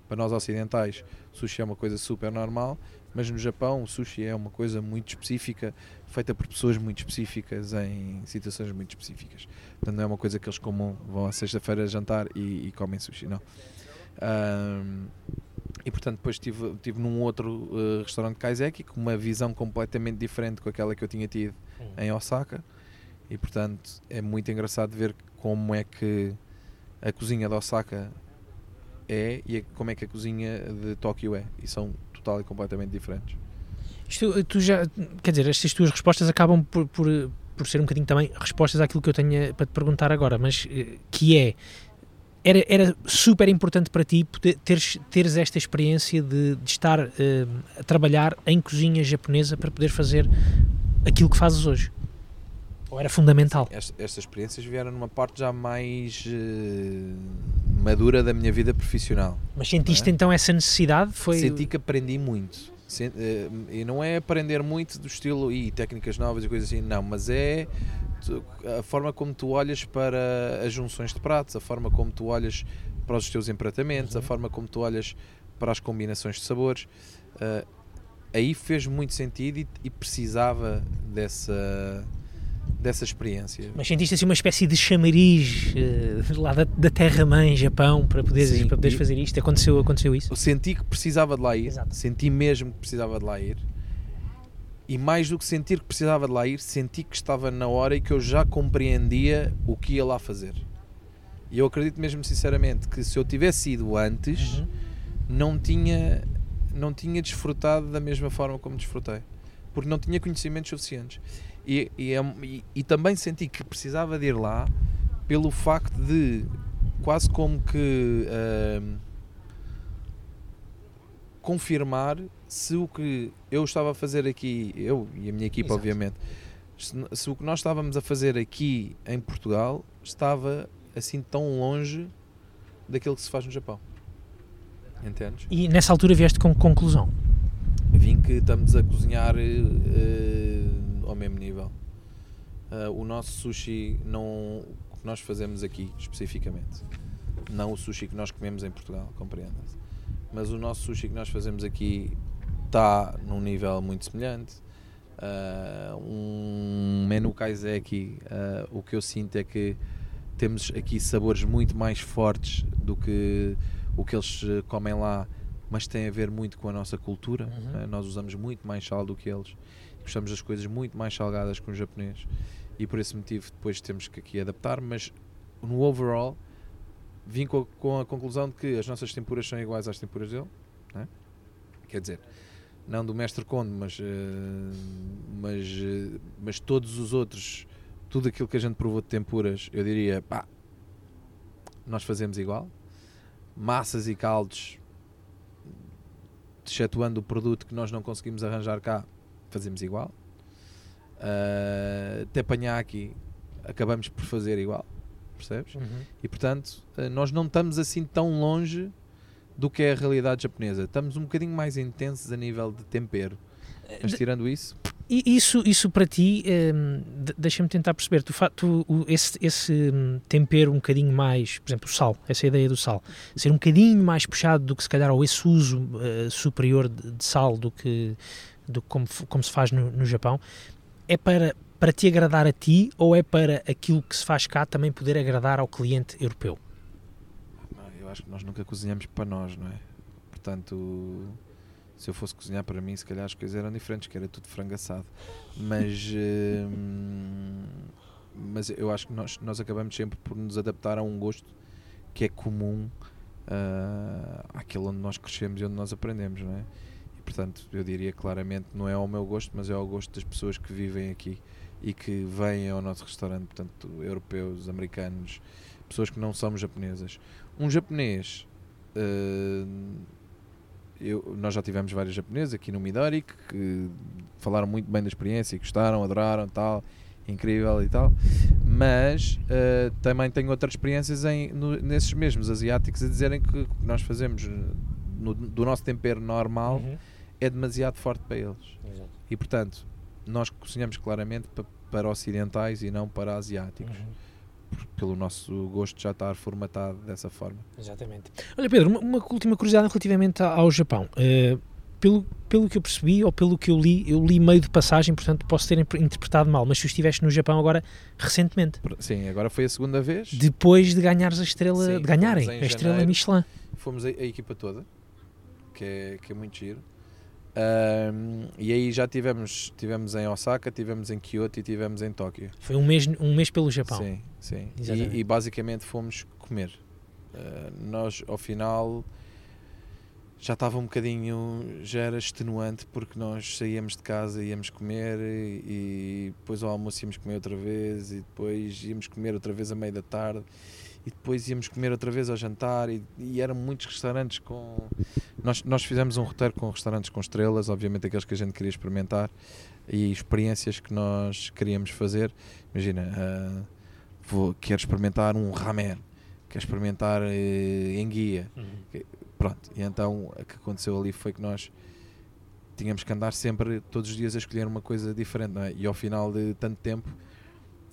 para nós ocidentais, sushi é uma coisa super normal, mas no Japão o sushi é uma coisa muito específica, feita por pessoas muito específicas em situações muito específicas. Portanto, não é uma coisa que eles comum, vão à sexta-feira jantar e, e comem sushi, não. Ahm, e portanto depois estive, estive num outro eh, restaurante Kaiseki com uma visão completamente diferente com aquela que eu tinha tido em Osaka e portanto é muito engraçado ver como é que a cozinha de Osaka é e a- como é que a cozinha de Tóquio é e são total e completamente diferentes. Isto, tu já, quer dizer, estas tuas respostas acabam por, por, por ser um bocadinho também respostas àquilo que eu tenho para te perguntar agora, mas eh, que é, era, era super importante para ti teres, teres esta experiência de, de estar eh, a trabalhar em cozinha japonesa para poder fazer aquilo que fazes hoje? Ou era fundamental? Est- estas experiências vieram numa parte já mais eh, madura da minha vida profissional. Mas sentiste É. então essa necessidade? Foi... Senti que aprendi muito. Eh, E não é aprender muito do estilo e técnicas novas e coisas assim, não, mas é tu- a forma como tu olhas para as junções de pratos, a forma como tu olhas para os teus empratamentos, a Uhum. forma como tu olhas para as combinações de sabores. Eh, aí fez muito sentido e, e precisava dessa dessa experiência. Mas sentiste assim uma espécie de chamariz uh, lá da, da terra-mãe, Japão, para poderes, Sim, para poderes fazer isto? Aconteceu, aconteceu isso? Eu senti que precisava de lá ir, Exato. senti mesmo que precisava de lá ir. E mais do que sentir que precisava de lá ir, senti que estava na hora e que eu já compreendia o que ia lá fazer. E eu acredito mesmo sinceramente que se eu tivesse ido antes, uhum. não tinha não tinha desfrutado da mesma forma como desfrutei, porque não tinha conhecimentos suficientes. E, e, é e, e também senti que precisava de ir lá pelo facto de quase como que uh, confirmar se o que eu estava a fazer aqui, eu e a minha equipa, Exato. obviamente, se, se, o que nós estávamos a fazer aqui em Portugal estava assim tão longe daquilo que se faz no Japão. Entendes? E nessa altura vieste com conclusão? Vim que estamos a cozinhar uh, mesmo nível. Uh, o nosso sushi, não, o que nós fazemos aqui especificamente, não o sushi que nós comemos em Portugal, compreenda-se, mas o nosso sushi que nós fazemos aqui está num nível muito semelhante. Uh, um menu kaiseki, uh, o que eu sinto é que temos aqui sabores muito mais fortes do que o que eles comem lá, mas tem a ver muito com a nossa cultura. Uhum. Né? Nós usamos muito mais sal do que eles. Gostamos das coisas muito mais salgadas que o japonês. E por esse motivo depois temos que aqui adaptar, mas no overall vim com a, com a conclusão de que as nossas tempuras são iguais às tempuras dele. Né? Quer dizer, não do mestre Conde, mas, uh, mas, uh, mas todos os outros, tudo aquilo que a gente provou de tempuras, eu diria, pá, nós fazemos igual massas e caldos, excetuando o produto que nós não conseguimos arranjar cá, fazemos igual. Uh, teppanyaki acabamos por fazer igual, percebes? Uhum. E portanto, uh, nós não estamos assim tão longe do que é a realidade japonesa. Estamos um bocadinho mais intensos a nível de tempero. Mas tirando isso. E isso, isso para ti, um, deixa-me tentar perceber, tu, tu, esse, esse hum, tempero um bocadinho mais, por exemplo, o sal, essa ideia do sal, ser um bocadinho mais puxado do que se calhar, ou esse uso uh, superior de, de, sal do que, do como, como se faz no, no Japão, é para, para te agradar a ti ou é para aquilo que se faz cá também poder agradar ao cliente europeu? Eu acho que nós nunca cozinhamos para nós, não é? Portanto se eu fosse cozinhar para mim, se calhar as coisas eram diferentes, que era tudo frangaçado. Mas, uh, mas eu acho que nós, nós acabamos sempre por nos adaptar a um gosto que é comum uh, àquele onde nós crescemos e onde nós aprendemos, não é? Portanto, eu diria claramente, não é ao meu gosto, mas é ao gosto das pessoas que vivem aqui e que vêm ao nosso restaurante, portanto, europeus, americanos, pessoas que não somos japonesas. Um japonês. Uh, eu, nós já tivemos vários japoneses aqui no Midori que, que falaram muito bem da experiência, gostaram, adoraram, tal, incrível e tal. Mas uh, também tenho outras experiências em, no, nesses mesmos asiáticos a dizerem que nós fazemos no, do nosso tempero normal uhum. É demasiado forte para eles. Exato. E portanto, nós cozinhamos claramente para, para ocidentais e não para asiáticos. Uhum pelo nosso gosto já estar formatado dessa forma. Exatamente. Olha Pedro, uma, uma última curiosidade relativamente ao Japão. Uh, pelo, pelo que eu percebi ou pelo que eu li, eu li meio de passagem, portanto posso ter interpretado mal, mas tu estiveste no Japão agora recentemente. Sim, agora foi a segunda vez. Depois de ganhares a estrela, Sim, de ganharem a estrela janeiro, Michelin. Fomos a, a, equipa toda, que é, que é muito giro. Um, e aí já tivemos, tivemos em Osaka, tivemos em Kyoto e tivemos em Tóquio. Foi um mês, um mês pelo Japão. Sim, sim. E, e, basicamente fomos comer. Uh, nós ao final já estava um bocadinho, já era extenuante porque nós saíamos de casa, íamos comer e, e depois ao almoço íamos comer outra vez e depois íamos comer outra vez a meio da tarde e depois íamos comer outra vez ao jantar e, e eram muitos restaurantes com nós, nós fizemos um roteiro com restaurantes com estrelas obviamente aqueles que a gente queria experimentar e experiências que nós queríamos fazer imagina uh, vou, quero experimentar um ramen quero experimentar uh, enguia uhum. pronto e então o que aconteceu ali foi que nós tínhamos que andar sempre todos os dias a escolher uma coisa diferente é? e ao final de tanto tempo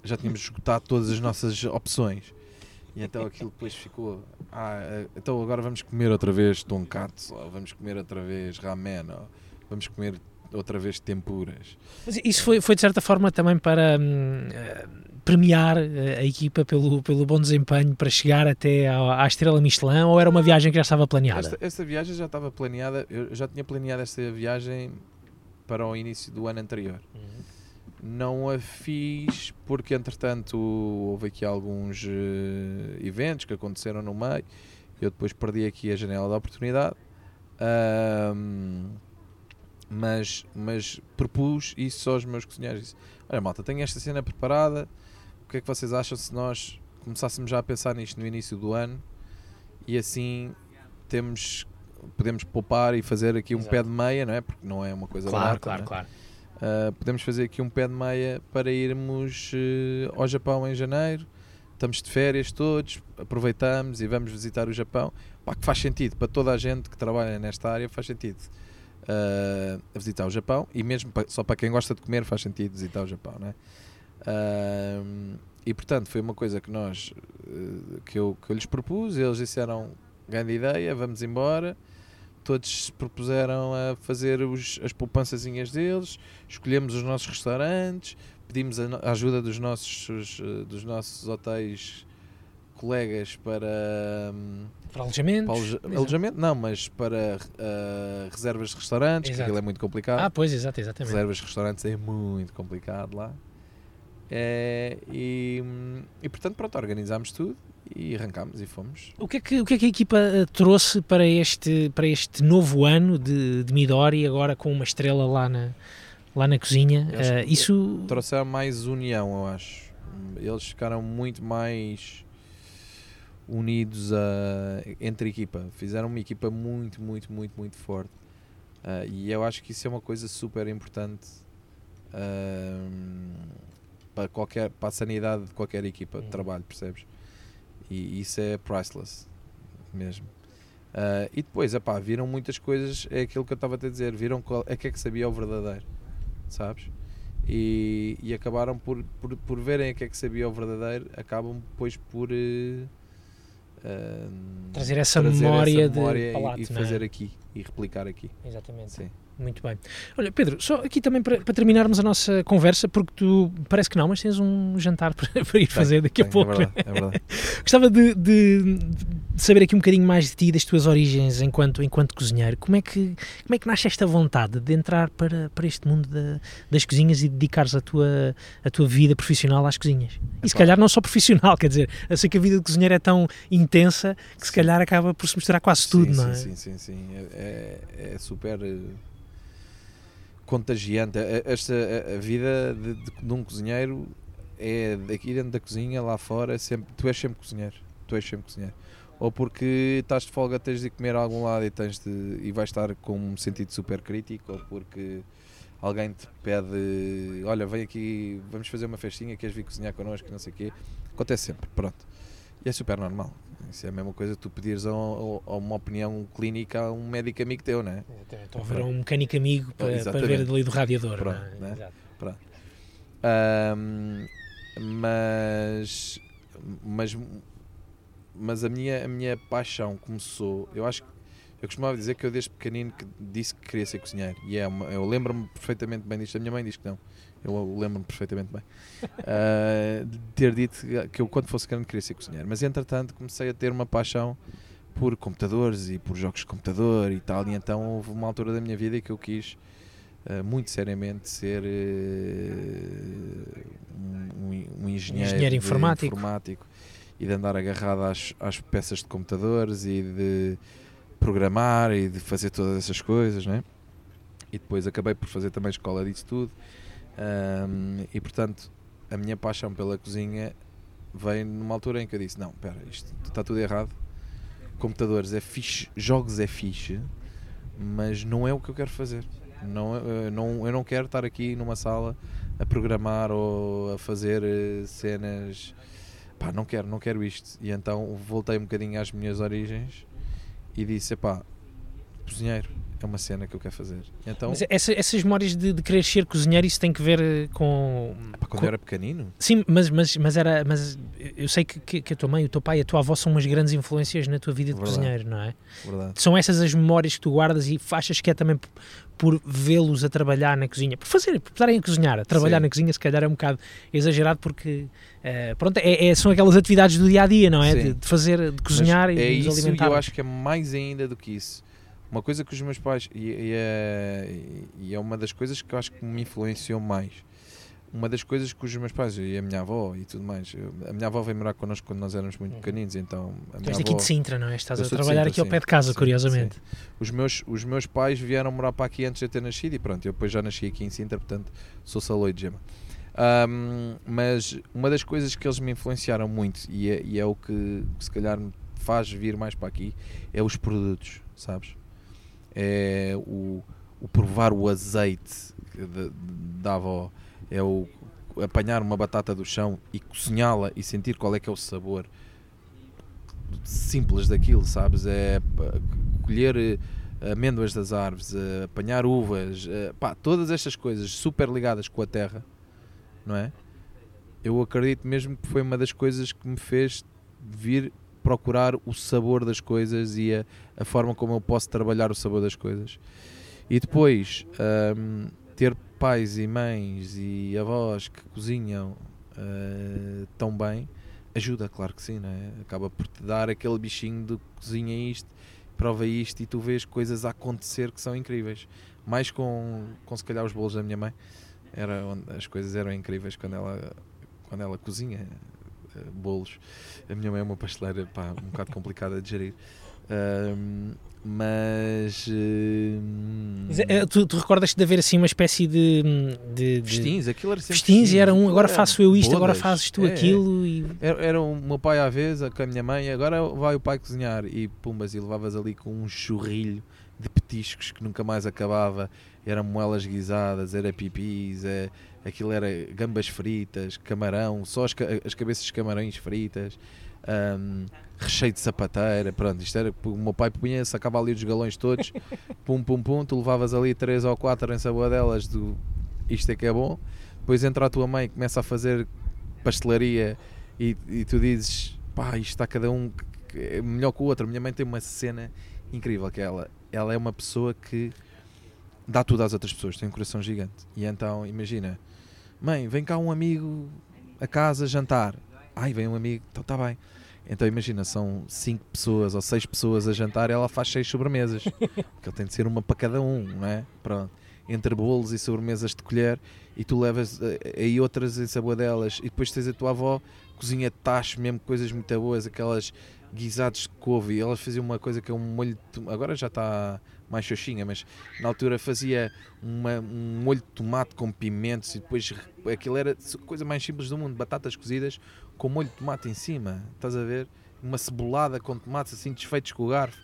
já tínhamos esgotado todas as nossas opções e então aquilo depois ficou. Ah, eh, então agora vamos comer outra vez tonkatsu, ou vamos comer outra vez ramen, ou vamos comer outra vez tempuras. Mas isso foi, foi de certa forma também para hum, eh, premiar eh, a equipa pelo, pelo bom desempenho para chegar até à, à Estrela Michelin ou era uma viagem que já estava planeada? Esta, esta viagem já estava planeada, eu já tinha planeado esta viagem para o início do ano anterior. Uhum. Não a fiz porque, entretanto, houve aqui alguns uh, eventos que aconteceram no meio. Eu depois perdi aqui a janela da oportunidade. Um, mas, mas propus isso só aos meus cozinheiros. Disse, Olha, malta, tenho esta cena preparada. O que é que vocês acham se nós começássemos já a pensar nisto no início do ano e assim temos podemos poupar e fazer aqui um Exato. pé de meia, não é? Porque não é uma coisa Claro, barata, claro, é? claro. Uh, podemos fazer aqui um pé de meia para irmos uh, ao Japão em janeiro. Estamos de férias todos, aproveitamos e vamos visitar o Japão. Pá, que faz sentido para toda a gente que trabalha nesta área, faz sentido uh, visitar o Japão e mesmo pa- só para quem gosta de comer faz sentido visitar o Japão, é? Uh, e portanto foi uma coisa que nós uh, que, eu, que eu lhes propus, eles disseram grande ideia, vamos embora todos se propuseram a fazer os, as poupançazinhas deles, escolhemos os nossos restaurantes, pedimos a, ajuda dos nossos, eh, dos nossos hotéis colegas para, hum, Para alojamentos. para alojamento, não, mas para eh, reservas de restaurantes, que aquilo é muito complicado. Ah, pois, exato, exatamente. reservas de restaurantes é muito complicado lá. É, e, hum, e portanto, pronto, organizámos tudo e arrancámos e fomos. O que, é que, o que é que a equipa eh, trouxe para este, para este novo ano de, de Midori, agora com uma estrela lá na, lá na cozinha? Eh, isso. trouxeram mais união, eu acho. Eles ficaram muito mais unidos a, entre equipa. Fizeram uma equipa muito, muito, muito, muito forte. Ah, e eu acho que isso é uma coisa super importante ahm, para, qualquer, para a sanidade de qualquer equipa de Uhum. trabalho, percebes? E isso é priceless mesmo. Ah, e depois, epá, viram muitas coisas, é aquilo que eu estava a te dizer, viram qual, a que é que sabia o verdadeiro, sabes? E, e acabaram por, por, por verem a que é que sabia o verdadeiro, acabam depois por eh, ah, Trazer essa trazer memória essa de memória e- palato, e, é? fazer aqui e replicar aqui. Exatamente. Sim. Muito bem. Olha, Pedro, só aqui também para, para terminarmos a nossa conversa, porque tu parece que não, mas tens um jantar para, para ir fazer daqui a Sim, pouco. É verdade, é verdade. Gostava de, de- de saber aqui um bocadinho mais de ti, das tuas origens enquanto, enquanto cozinheiro. Como é, que, como é que nasce esta vontade de entrar para, para este mundo da- das cozinhas e dedicares a tua, a tua vida profissional às cozinhas? E se calhar não só profissional, quer dizer, eu sei que a vida de cozinheiro é tão intensa que se calhar acaba por se misturar quase tudo, sim, não é? Sim, sim, sim. É, é, é super eh, contagiante. Eh, Esta, a, a vida de, de- de um cozinheiro é daqui dentro da cozinha, lá fora, é sempre, tu és sempre cozinheiro. Tu és sempre cozinheiro. Ou porque estás de folga, tens de comer a algum lado e, tens de, e vais estar com um sentido super crítico, ou porque alguém te pede, olha, vem aqui, vamos fazer uma festinha, queres vir cozinhar connosco, não sei o quê. Acontece sempre, pronto. E é super normal. Isso é a mesma coisa que tu pedires a, a- a uma opinião clínica a um médico amigo teu, não é? Estou a ver um mecânico amigo para, para Exatamente. ver ali do radiador. Pronto, não é? né? Exato. Ahm, mas, mas, mas a minha, a minha paixão começou, eu acho que eu costumava dizer que eu desde pequenino que disse que queria ser cozinheiro e é uma- eu lembro-me perfeitamente bem disto, a minha mãe diz que não, eu lembro-me perfeitamente bem ah, de ter dito que eu quando fosse grande queria ser cozinheiro, mas entretanto comecei a ter uma paixão por computadores e por jogos de computador e tal, e então houve uma altura da minha vida em que eu quis uh, muito seriamente ser uh, um, um- engenheiro, engenheiro informático. informático e de andar agarrado às, às peças de computadores e de programar e de fazer todas essas coisas, né? E depois acabei por fazer também escola disso tudo. Um, e portanto, a minha paixão pela cozinha veio numa altura em que eu disse: Não, espera, isto está tudo errado. Computadores é fixe, jogos é fixe, mas não é o que eu quero fazer. Não, eh, não, eu não quero estar aqui numa sala a programar ou a fazer eh, cenas. Pá, não quero, não quero isto. E então voltei um bocadinho às minhas origens e disse: pá, cozinheiro, é uma cena que eu quero fazer. Então, Mas essa- essas memórias de, de querer ser cozinheiro, isso tem que ver eh, com. pá, quando com- eu era pequenino, Sim, mas, mas, mas era. Mas eu sei que, que, que a tua mãe, o teu pai e a tua avó são umas grandes influências na tua vida de Verdade. cozinheiro, não é? verdade. São essas as memórias que tu guardas e achas que é também por vê-los a trabalhar na cozinha, por fazer, por estarem a cozinhar, a trabalhar Sim. na cozinha, se calhar é um bocado exagerado porque eh, pronto, é, é- são aquelas atividades do dia a dia, não é? De, de fazer, de cozinhar Mas e é de nos isso alimentar. e eu acho que é mais ainda do que isso. Uma coisa que os meus pais, e, e é, e é uma das coisas que eu acho que me influenciou mais. Uma das coisas que os meus pais e a minha avó e tudo mais. a minha avó veio morar connosco quando nós éramos muito pequeninos, então a Tu és daqui de Sintra, não é? Estás a trabalhar Sintra, aqui ao sim. pé de casa, Sim, curiosamente. os meus, os meus pais vieram morar para aqui antes de eu ter nascido e pronto, eu depois já nasci aqui em Sintra, portanto sou saloio de gema. Ahm, mas uma das coisas que eles me influenciaram muito e é, e é o que se calhar me faz vir mais para aqui é os produtos, sabes? É o, o provar o azeite da avó, é o apanhar uma batata do chão e cozinhá-la e sentir qual é que é o sabor simples daquilo, sabes? É colher eh, amêndoas das árvores, eh, apanhar uvas, eh, pá, todas estas coisas super ligadas com a terra, não é? Eu acredito mesmo que foi uma das coisas que me fez vir procurar o sabor das coisas e a, a forma como eu posso trabalhar o sabor das coisas. E depois, ahm, ter pais e mães e avós que cozinham eh, tão bem ajuda, claro que sim, não é? acaba por te dar aquele bichinho de cozinha isto, prova isto e tu vês coisas a acontecer que são incríveis. Mais com, com se calhar os bolos da minha mãe, era onde as coisas eram incríveis quando ela, quando ela cozinha bolos. A minha mãe é uma pasteleira pá, um bocado complicada de gerir. Ahm, mas hum, Mas, eh, Tu, tu recordas-te de haver assim uma espécie de. de, de festins, aquilo era sempre festins e era um, agora Era faço eu isto, agora bodas. fazes tu É, aquilo e Era, era o meu pai à vez, com a minha mãe, agora vai o pai cozinhar e pumbas, e levavas ali com um churrilho de petiscos que nunca mais acabava. Eram moelas guisadas, era pipis, é, aquilo era gambas fritas, camarão, só as, as cabeças de camarões fritas, hum, recheio de sapateira. Pronto, isto era. O meu pai punha, sacava ali os galões todos, pum pum pum, tu levavas ali três ou quatro ensaboadelas do isto é que é bom. Depois entra a tua mãe e começa a fazer pastelaria e, e tu dizes pá, isto está cada um é melhor que o outro. Minha mãe tem uma cena incrível que é ela, ela é uma pessoa que dá tudo às outras pessoas, tem um coração gigante. E então, imagina, mãe, vem cá um amigo a casa jantar. Ai, vem um amigo, então está bem. Então imagina, são cinco pessoas ou seis pessoas a jantar, ela faz seis sobremesas. Porque tem de ser uma para cada um, não é? Pronto. Entre bolos e sobremesas de colher e tu levas eh, aí outras ensaboadelas e depois tens a tua avó cozinha tacho mesmo coisas muito boas, aquelas guisados de couve e elas faziam uma coisa que é um molho de agora já está mais xoxinha, mas na altura fazia uma- um molho de tomate com pimentos e depois aquilo era a coisa mais simples do mundo, batatas cozidas com molho de tomate em cima, estás a ver? Uma cebolada com tomates assim desfeitos com o garfo.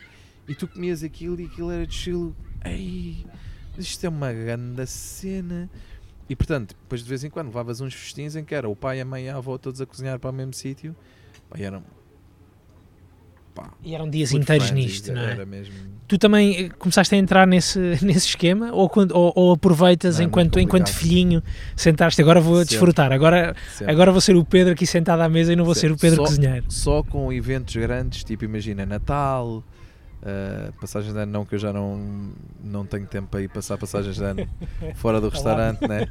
E tu comias aquilo e aquilo era de estilo ei, isto é uma grande cena. E portanto, depois de vez em quando levavas uns festins em que era o pai, a mãe e a avó todos a cozinhar para o mesmo sítio. Eram pá, e eram dias inteiros nisto, não é? Era mesmo Tu também eh, começaste a entrar nesse, nesse esquema ou, quando, ou, ou aproveitas Não, é enquanto, enquanto filhinho sentaste agora vou Sempre. desfrutar, agora, sempre. agora vou ser o Pedro aqui sentado à mesa e não vou ser o Pedro Só- cozinheiro. só com eventos grandes, tipo imagina Natal, uh, passagens de ano, não que eu já não, não tenho tempo para ir passar passagens de ano fora do restaurante, né?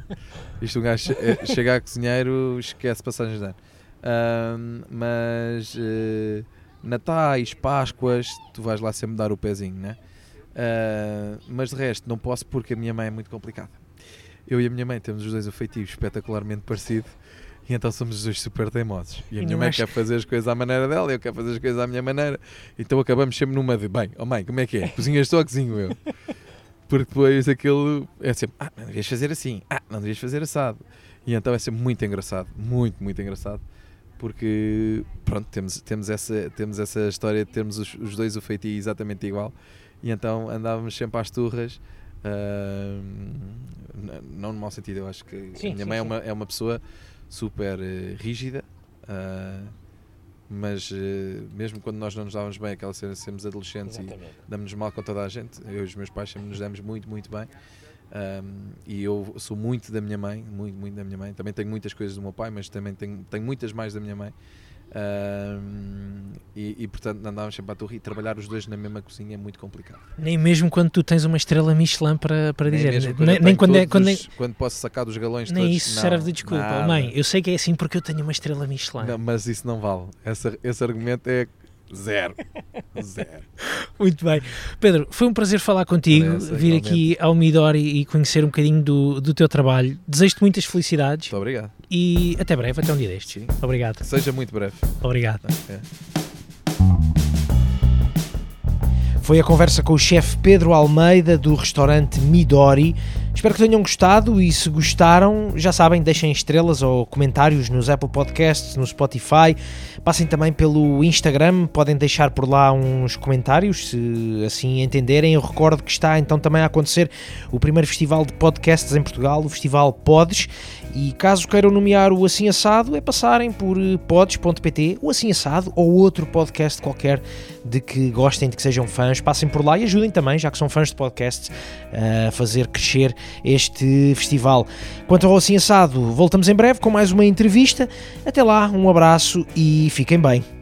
Isto um gajo che- eh, chega a cozinheiro, esquece passagens de ano. Ahm, mas eh, Natais, Páscoas, tu vais lá sempre dar o pezinho, né? Ah, mas de resto, não posso porque a minha mãe é muito complicada. Eu e a minha mãe temos os dois o feitio espetacularmente parecido. E então somos os dois super teimosos. E a E minha não mãe acho- quer fazer as coisas à maneira dela, eu quero fazer as coisas à minha maneira. Então acabamos sempre numa de: bem, oh mãe, como é que é? Cozinhas ou cozinho eu? Porque depois aquilo é sempre: ah, não devias fazer assim, ah, não devias fazer assado. E então é sempre muito engraçado, muito, muito engraçado. Porque, pronto, temos, temos, essa, temos essa história de termos os, os dois o feitio exatamente igual. E então andávamos sempre às turras. n- não no mau sentido, eu acho que Sim, a minha sim, mãe é sim. uma, é uma pessoa super eh, rígida, ah, mas uh, mesmo quando nós não nos dávamos bem, aquela cena sermos adolescentes Exatamente. e damos-nos mal com toda a gente, eu e os meus pais sempre nos damos muito, muito bem. Um, e eu sou muito da minha mãe, muito, muito da minha mãe. Também tenho muitas coisas do meu pai, mas também tenho, tenho muitas mais da minha mãe. Um, e, e, portanto andávamos sempre à torre e trabalhar os dois na mesma cozinha é muito complicado. Nem mesmo quando tu tens uma estrela Michelin para, para nem dizer, quando nem, nem quando, é, quando, é, quando posso sacar dos galões nem todos. isso não, serve de desculpa. Nada. Mãe, eu sei que é assim porque eu tenho uma estrela Michelin. Não, mas isso não vale. Esse, esse argumento é Zero. Zero. Muito bem. Pedro, foi um prazer falar contigo, Parece, vir aqui ao Midori e conhecer um bocadinho do, do teu trabalho. Desejo-te muitas felicidades. Muito obrigado. E até breve, até um dia destes. Sim. Obrigado. Seja muito breve. Obrigado. É. Foi a conversa com o chefe Pedro Almeida do restaurante Midori. Espero que tenham gostado e se gostaram, já sabem, deixem estrelas ou comentários nos Apple Podcasts, no Spotify. Passem também pelo Instagram, podem deixar por lá uns comentários, se assim entenderem. Eu recordo que está então também a acontecer o primeiro festival de podcasts em Portugal, o Festival Pods. E caso queiram nomear o Assim Assado, é passarem por pods.pt, o Assim Assado ou outro podcast qualquer de que gostem, de que sejam fãs. Passem por lá e ajudem também, já que são fãs de podcasts, a fazer crescer este festival. Quanto ao Assim Assado, voltamos em breve com mais uma entrevista. Até lá, um abraço e fiquem bem.